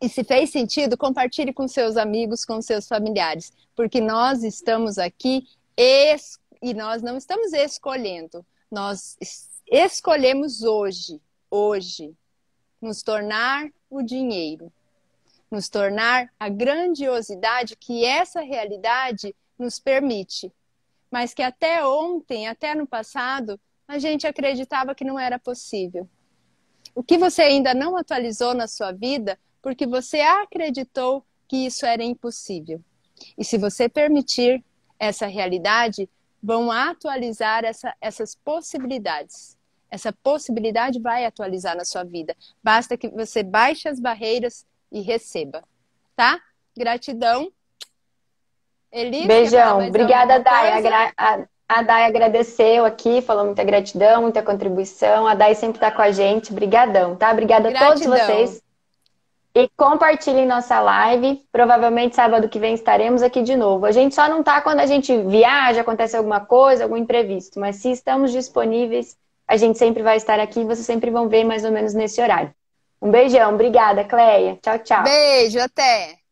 E se fez sentido, compartilhe com seus amigos, com seus familiares, porque nós estamos aqui es... e nós não estamos escolhendo. Nós escolhemos hoje, hoje, nos tornar o dinheiro, nos tornar a grandiosidade que essa realidade nos permite, mas que até ontem, até no passado, a gente acreditava que não era possível. O que você ainda não atualizou na sua vida porque você acreditou que isso era impossível. E se você permitir essa realidade, vão atualizar essa, essas possibilidades. Essa possibilidade vai atualizar na sua vida. Basta que você baixe as barreiras e receba. Tá? Gratidão. Beijão. Obrigada, Dai. A, Dai agradeceu aqui, falou muita gratidão, muita contribuição. A Dai sempre está com a gente. Obrigadão, tá? Obrigada gratidão. a todos vocês. E compartilhem nossa live. Provavelmente sábado que vem estaremos aqui de novo. A gente só não tá quando a gente viaja, acontece alguma coisa, algum imprevisto. Mas se estamos disponíveis, a gente sempre vai estar aqui. Vocês sempre vão ver mais ou menos nesse horário. Um beijão, obrigada, Cleia. Tchau, tchau. Beijo, até.